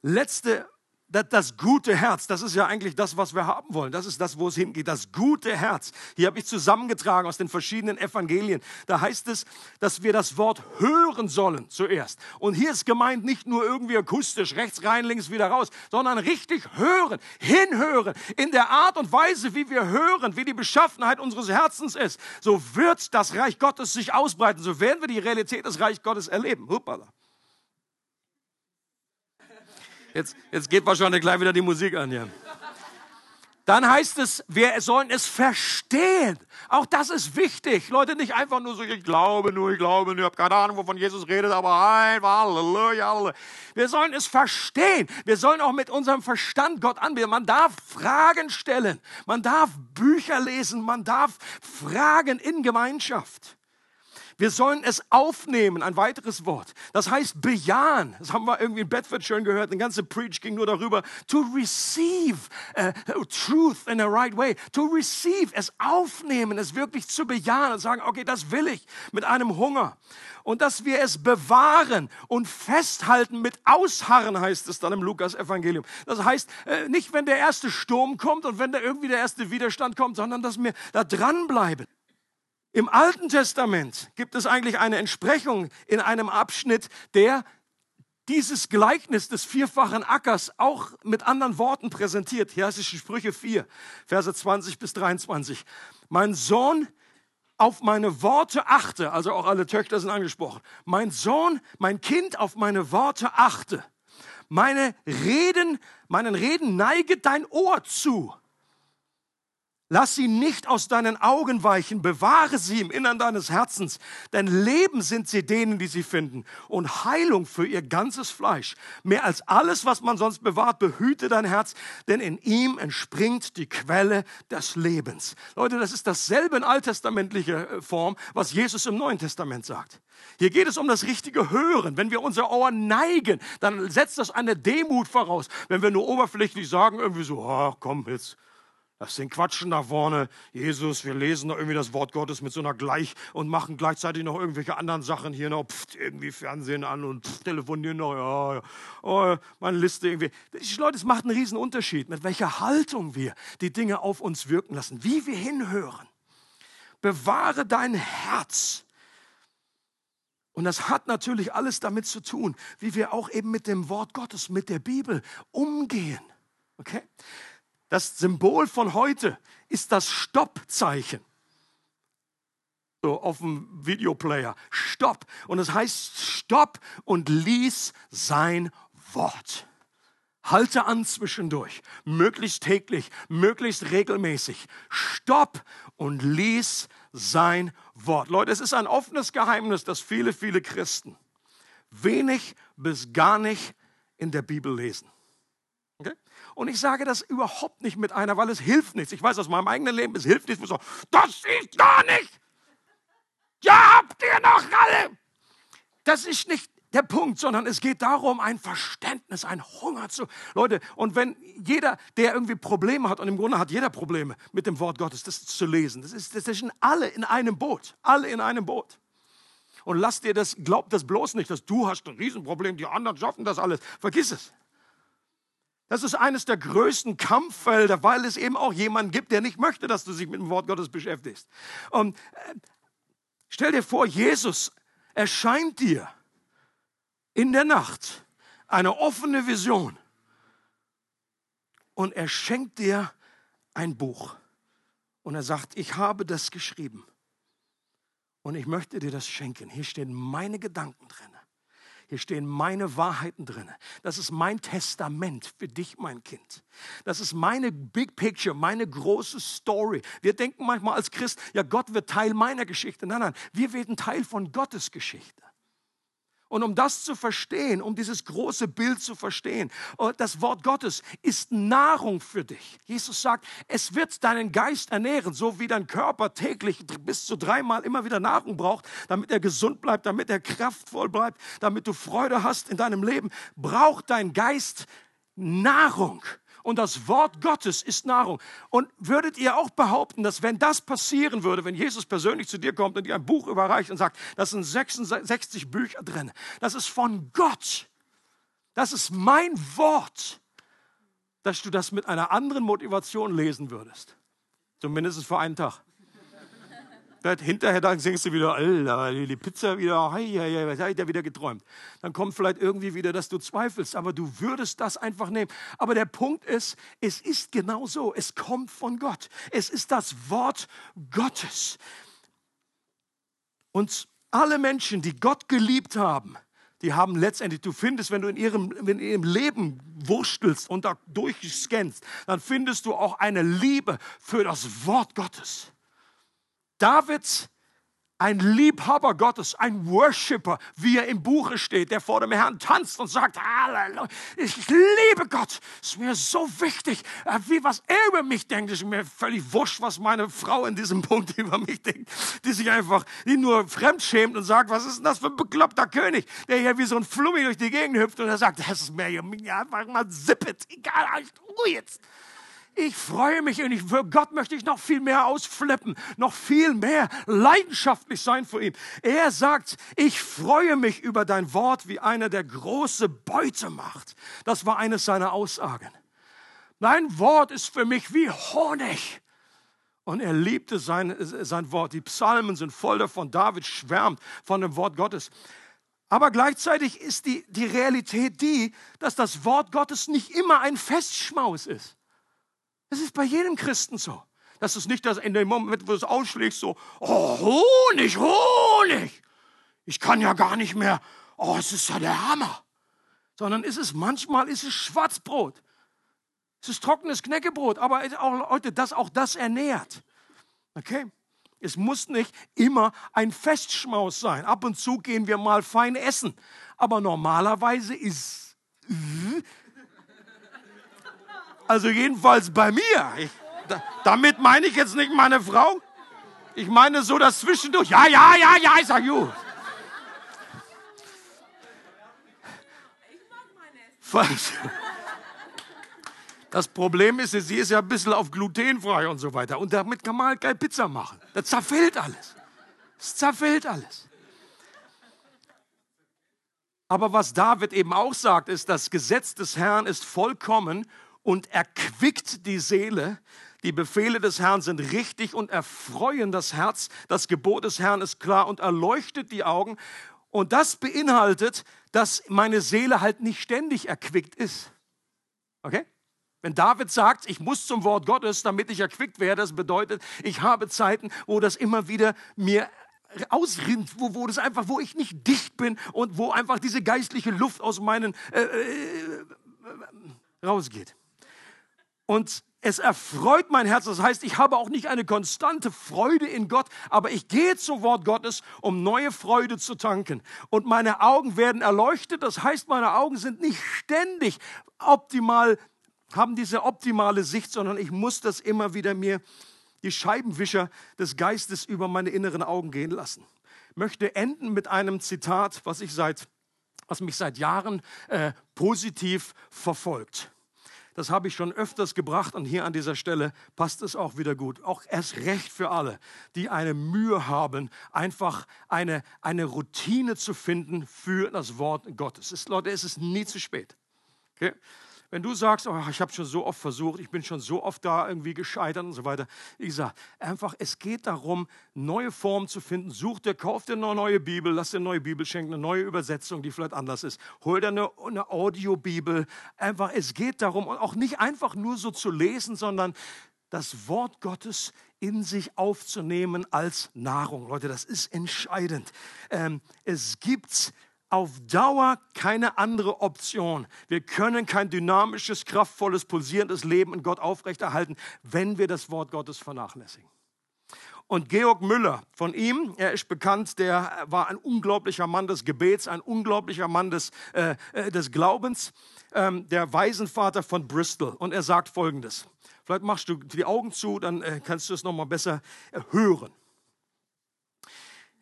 Letzte das gute Herz, das ist ja eigentlich das, was wir haben wollen. Das ist das, wo es hingeht. Das gute Herz. Hier habe ich zusammengetragen aus den verschiedenen Evangelien. Da heißt es, dass wir das Wort hören sollen zuerst. Und hier ist gemeint nicht nur irgendwie akustisch, rechts rein, links wieder raus, sondern richtig hören, hinhören. In der Art und Weise, wie wir hören, wie die Beschaffenheit unseres Herzens ist, so wird das Reich Gottes sich ausbreiten. So werden wir die Realität des Reich Gottes erleben. Huppala. Jetzt, jetzt geht wahrscheinlich gleich wieder die Musik an hier. Dann heißt es, wir sollen es verstehen. Auch das ist wichtig. Leute, nicht einfach nur so, ich glaube nur, ich glaube nur, ich habe keine Ahnung, wovon Jesus redet, aber einfach Halleluja, Halleluja. Wir sollen es verstehen. Wir sollen auch mit unserem Verstand Gott anbeten. Man darf Fragen stellen. Man darf Bücher lesen. Man darf fragen in Gemeinschaft. Wir sollen es aufnehmen, ein weiteres Wort. Das heißt bejahen. Das haben wir irgendwie in Bedford schön gehört. Ein ganze Preach ging nur darüber. To receive uh, truth in a right way. To receive, es aufnehmen, es wirklich zu bejahen und sagen, okay, das will ich mit einem Hunger. Und dass wir es bewahren und festhalten mit Ausharren, heißt es dann im Lukas-Evangelium. Das heißt, äh, nicht wenn der erste Sturm kommt und wenn da irgendwie der erste Widerstand kommt, sondern dass wir da dranbleiben. Im Alten Testament gibt es eigentlich eine Entsprechung in einem Abschnitt, der dieses Gleichnis des vierfachen Ackers auch mit anderen Worten präsentiert. Hier heißt es Sprüche 4, Verse 20 bis 23. Mein Sohn, auf meine Worte achte, also auch alle Töchter sind angesprochen. Mein Sohn, mein Kind, auf meine Worte achte. Meine Reden, meinen Reden neige dein Ohr zu. Lass sie nicht aus deinen Augen weichen, bewahre sie im Innern deines Herzens, denn Leben sind sie denen, die sie finden und Heilung für ihr ganzes Fleisch. Mehr als alles, was man sonst bewahrt, behüte dein Herz, denn in ihm entspringt die Quelle des Lebens. Leute, das ist dasselbe in alttestamentlicher äh, Form, was Jesus im Neuen Testament sagt. Hier geht es um das richtige Hören. Wenn wir unser Ohr neigen, dann setzt das eine Demut voraus. Wenn wir nur oberflächlich sagen, irgendwie so, ach komm, jetzt das sind Quatschen da vorne. Jesus, wir lesen da irgendwie das Wort Gottes mit so einer Gleich und machen gleichzeitig noch irgendwelche anderen Sachen hier noch, pft, irgendwie Fernsehen an und pft, telefonieren noch, ja, ja. Oh, meine Liste irgendwie. Leute, es macht einen riesen Unterschied, mit welcher Haltung wir die Dinge auf uns wirken lassen, wie wir hinhören. Bewahre dein Herz. Und das hat natürlich alles damit zu tun, wie wir auch eben mit dem Wort Gottes, mit der Bibel umgehen. Okay? Das Symbol von heute ist das Stoppzeichen. So auf dem Videoplayer. Stopp. Und es heißt Stopp und lies sein Wort. Halte an zwischendurch, möglichst täglich, möglichst regelmäßig. Stopp und lies sein Wort. Leute, es ist ein offenes Geheimnis, dass viele, viele Christen wenig bis gar nicht in der Bibel lesen. Und ich sage das überhaupt nicht mit einer, weil es hilft nichts. Ich weiß aus meinem eigenen Leben, es hilft nichts. Das ist gar nicht. Ja, habt ihr noch alle. Das ist nicht der Punkt, sondern es geht darum, ein Verständnis, ein Hunger zu. Leute, und wenn jeder, der irgendwie Probleme hat, und im Grunde hat jeder Probleme mit dem Wort Gottes, das zu lesen, das, ist, das sind alle in einem Boot. Alle in einem Boot. Und lass dir das, glaub das bloß nicht, dass du hast ein Riesenproblem, die anderen schaffen das alles. Vergiss es. Das ist eines der größten Kampffelder, weil es eben auch jemanden gibt, der nicht möchte, dass du dich mit dem Wort Gottes beschäftigst. Und äh, stell dir vor, Jesus erscheint dir in der Nacht eine offene Vision und er schenkt dir ein Buch und er sagt, ich habe das geschrieben und ich möchte dir das schenken. Hier stehen meine Gedanken drin. Hier stehen meine Wahrheiten drin. Das ist mein Testament für dich, mein Kind. Das ist meine Big Picture, meine große Story. Wir denken manchmal als Christ, ja, Gott wird Teil meiner Geschichte. Nein, nein, wir werden Teil von Gottes Geschichte. Und um das zu verstehen, um dieses große Bild zu verstehen, äh, das Wort Gottes ist Nahrung für dich. Jesus sagt, es wird deinen Geist ernähren, so wie dein Körper täglich bis zu dreimal immer wieder Nahrung braucht, damit er gesund bleibt, damit er kraftvoll bleibt, damit du Freude hast in deinem Leben, braucht dein Geist Nahrung und das Wort Gottes ist Nahrung. Und würdet ihr auch behaupten, dass wenn das passieren würde, wenn Jesus persönlich zu dir kommt und dir ein Buch überreicht und sagt, das sind 66 Bücher drin, das ist von Gott, das ist mein Wort, dass du das mit einer anderen Motivation lesen würdest. Zumindest für einen Tag. Hinterher dann denkst du wieder, Alter, die Pizza wieder, hei, hei, hei, was habe ich da wieder geträumt? Dann kommt vielleicht irgendwie wieder, dass du zweifelst, aber du würdest das einfach nehmen. Aber der Punkt ist, es ist genau so, es kommt von Gott. Es ist das Wort Gottes. Und alle Menschen, die Gott geliebt haben, die haben letztendlich, du findest, wenn du in ihrem, in ihrem Leben wurstelst und da durchscannst, dann findest du auch eine Liebe für das Wort Gottes. Davids ein Liebhaber Gottes, ein Worshipper, wie er im Buche steht, der vor dem Herrn tanzt und sagt, Halleluja, ich liebe Gott, ist mir so wichtig, äh, wie was er über mich denkt, ist mir völlig wurscht, was meine Frau in diesem Punkt über mich denkt, die sich einfach, die nur fremdschämt und sagt, was ist denn das für ein bekloppter König, der hier wie so ein Flummi durch die Gegend hüpft und er sagt, das ist mir einfach mal zippet, egal, ich ruhe jetzt. Ich freue mich und ich, für Gott möchte ich noch viel mehr ausflippen, noch viel mehr leidenschaftlich sein für ihn. Er sagt, ich freue mich über dein Wort, wie einer, der große Beute macht. Das war eines seiner Aussagen. Dein Wort ist für mich wie Honig. Und er liebte sein, sein Wort. Die Psalmen sind voll davon. David schwärmt von dem Wort Gottes. Aber gleichzeitig ist die, die Realität die, dass das Wort Gottes nicht immer ein Festschmaus ist. Das ist bei jedem Christen so. Das ist nicht das in dem Moment, wo du es ausschlägst, so, oh, Honig, Honig. Ich kann ja gar nicht mehr. Oh, es ist ja der Hammer. Sondern ist es manchmal ist es Schwarzbrot. Es ist trockenes Knäckebrot, aber auch, Leute, das, auch das ernährt. Okay? Es muss nicht immer ein Festschmaus sein. Ab und zu gehen wir mal fein essen. Aber normalerweise ist. Also jedenfalls bei mir. Ich, da, damit meine ich jetzt nicht meine Frau. Ich meine so das Zwischendurch. Ja, ja, ja, ja, ich sag gut. Das Problem ist, sie ist ja ein bisschen auf glutenfrei und so weiter. Und damit kann man halt geil Pizza machen. Das zerfällt alles. Das zerfällt alles. Aber was David eben auch sagt, ist, das Gesetz des Herrn ist vollkommen und erquickt die Seele. Die Befehle des Herrn sind richtig und erfreuen das Herz. Das Gebot des Herrn ist klar und erleuchtet die Augen. Und das beinhaltet, dass meine Seele halt nicht ständig erquickt ist. Okay? Wenn David sagt, ich muss zum Wort Gottes, damit ich erquickt werde, das bedeutet, ich habe Zeiten, wo das immer wieder mir ausrinnt, wo, wo das einfach, wo ich nicht dicht bin und wo einfach diese geistliche Luft aus meinen äh, äh, rausgeht. Und es erfreut mein Herz. Das heißt, ich habe auch nicht eine konstante Freude in Gott, aber ich gehe zum Wort Gottes, um neue Freude zu tanken. Und meine Augen werden erleuchtet. Das heißt, meine Augen sind nicht ständig optimal haben diese optimale Sicht, sondern ich muss das immer wieder mir die Scheibenwischer des Geistes über meine inneren Augen gehen lassen. Ich möchte enden mit einem Zitat, was ich seit, was mich seit Jahren äh, positiv verfolgt. Das habe ich schon öfters gebracht und hier an dieser Stelle passt es auch wieder gut. Auch erst recht für alle, die eine Mühe haben, einfach eine, eine Routine zu finden für das Wort Gottes. Es, Leute, es ist nie zu spät. Okay? Wenn du sagst, oh, ich habe schon so oft versucht, ich bin schon so oft da irgendwie gescheitert und so weiter. Ich sage einfach, es geht darum, neue Formen zu finden. Such dir, kauf dir eine neue Bibel, lass dir eine neue Bibel schenken, eine neue Übersetzung, die vielleicht anders ist. Hol dir eine, eine Audiobibel. Einfach, es geht darum, auch nicht einfach nur so zu lesen, sondern das Wort Gottes in sich aufzunehmen als Nahrung. Leute, das ist entscheidend. Ähm, es gibt auf Dauer keine andere Option. Wir können kein dynamisches, kraftvolles, pulsierendes Leben in Gott aufrechterhalten, wenn wir das Wort Gottes vernachlässigen. Und Georg Müller, von ihm, er ist bekannt, der war ein unglaublicher Mann des Gebets, ein unglaublicher Mann des, äh, äh des Glaubens, ähm, der Waisenvater von Bristol. Und er sagt Folgendes. Vielleicht machst du die Augen zu, dann äh, kannst du es nochmal besser äh, hören.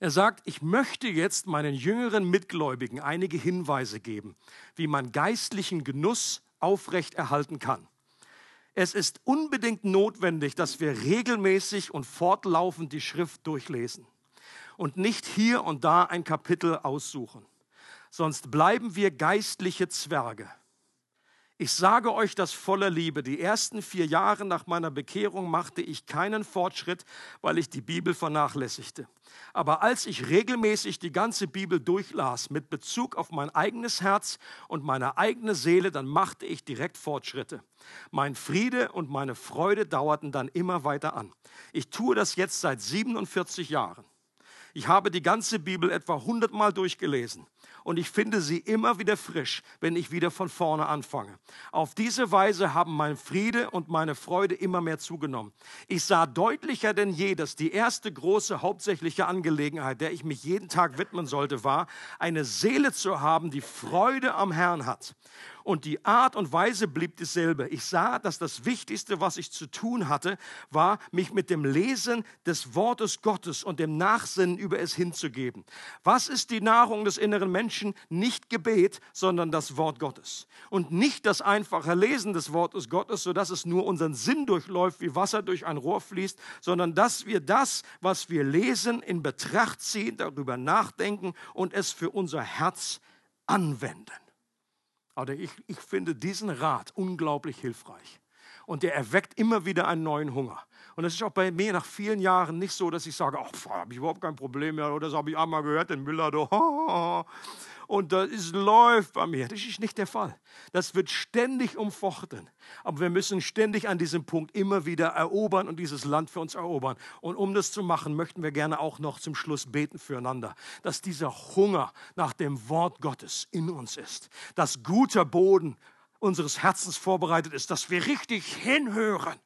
Er sagt, ich möchte jetzt meinen jüngeren Mitgläubigen einige Hinweise geben, wie man geistlichen Genuss aufrechterhalten kann. Es ist unbedingt notwendig, dass wir regelmäßig und fortlaufend die Schrift durchlesen und nicht hier und da ein Kapitel aussuchen. Sonst bleiben wir geistliche Zwerge. Ich sage euch das voller Liebe. Die ersten vier Jahre nach meiner Bekehrung machte ich keinen Fortschritt, weil ich die Bibel vernachlässigte. Aber als ich regelmäßig die ganze Bibel durchlas mit Bezug auf mein eigenes Herz und meine eigene Seele, dann machte ich direkt Fortschritte. Mein Friede und meine Freude dauerten dann immer weiter an. Ich tue das jetzt seit 47 Jahren. Ich habe die ganze Bibel etwa 100 Mal durchgelesen und ich finde sie immer wieder frisch, wenn ich wieder von vorne anfange. Auf diese Weise haben mein Friede und meine Freude immer mehr zugenommen. Ich sah deutlicher denn je, dass die erste große hauptsächliche Angelegenheit, der ich mich jeden Tag widmen sollte, war, eine Seele zu haben, die Freude am Herrn hat. Und die Art und Weise blieb dieselbe. Ich sah, dass das Wichtigste, was ich zu tun hatte, war, mich mit dem Lesen des Wortes Gottes und dem Nachsinnen über es hinzugeben. Was ist die Nahrung des inneren Menschen? Nicht Gebet, sondern das Wort Gottes. Und nicht das einfache Lesen des Wortes Gottes, sodass es nur unseren Sinn durchläuft, wie Wasser durch ein Rohr fließt, sondern dass wir das, was wir lesen, in Betracht ziehen, darüber nachdenken und es für unser Herz anwenden. Aber ich, ich finde diesen Rat unglaublich hilfreich. Und der erweckt immer wieder einen neuen Hunger. Und es ist auch bei mir nach vielen Jahren nicht so, dass ich sage, ach, habe ich überhaupt kein Problem mehr. Oder das habe ich einmal gehört, den Müller, du, und das läuft bei mir. Das ist nicht der Fall. Das wird ständig umfochten. Aber wir müssen ständig an diesem Punkt immer wieder erobern und dieses Land für uns erobern. Und um das zu machen, möchten wir gerne auch noch zum Schluss beten füreinander, dass dieser Hunger nach dem Wort Gottes in uns ist, dass guter Boden unseres Herzens vorbereitet ist, dass wir richtig hinhören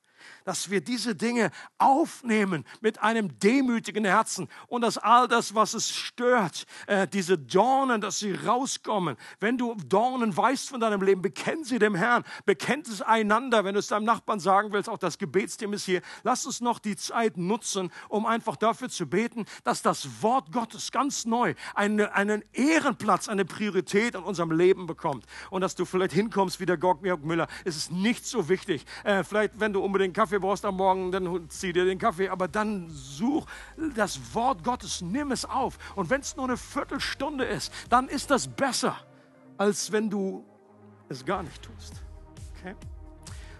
dass wir diese Dinge aufnehmen mit einem demütigen Herzen und dass all das, was es stört, äh, diese Dornen, dass sie rauskommen. Wenn du Dornen weißt von deinem Leben, bekenn sie dem Herrn, bekennt es einander. Wenn du es deinem Nachbarn sagen willst, auch das Gebetsteam ist hier, lass uns noch die Zeit nutzen, um einfach dafür zu beten, dass das Wort Gottes ganz neu eine, einen Ehrenplatz, eine Priorität in unserem Leben bekommt und dass du vielleicht hinkommst wie der Georg Müller. Es ist nicht so wichtig. Äh, vielleicht, wenn du unbedingt Kaffee brauchst am Morgen, dann zieh dir den Kaffee. Aber dann such das Wort Gottes, nimm es auf. Und wenn es nur eine Viertelstunde ist, dann ist das besser, als wenn du es gar nicht tust. Okay?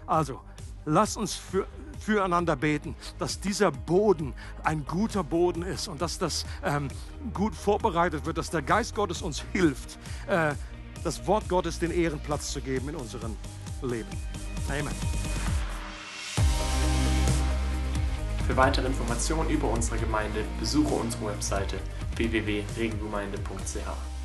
Also, lass uns für, füreinander beten, dass dieser Boden ein guter Boden ist und dass das ähm, gut vorbereitet wird, dass der Geist Gottes uns hilft, äh, das Wort Gottes den Ehrenplatz zu geben in unserem Leben. Amen. Für weitere Informationen über unsere Gemeinde besuche unsere Webseite www.regengemeinde.ch.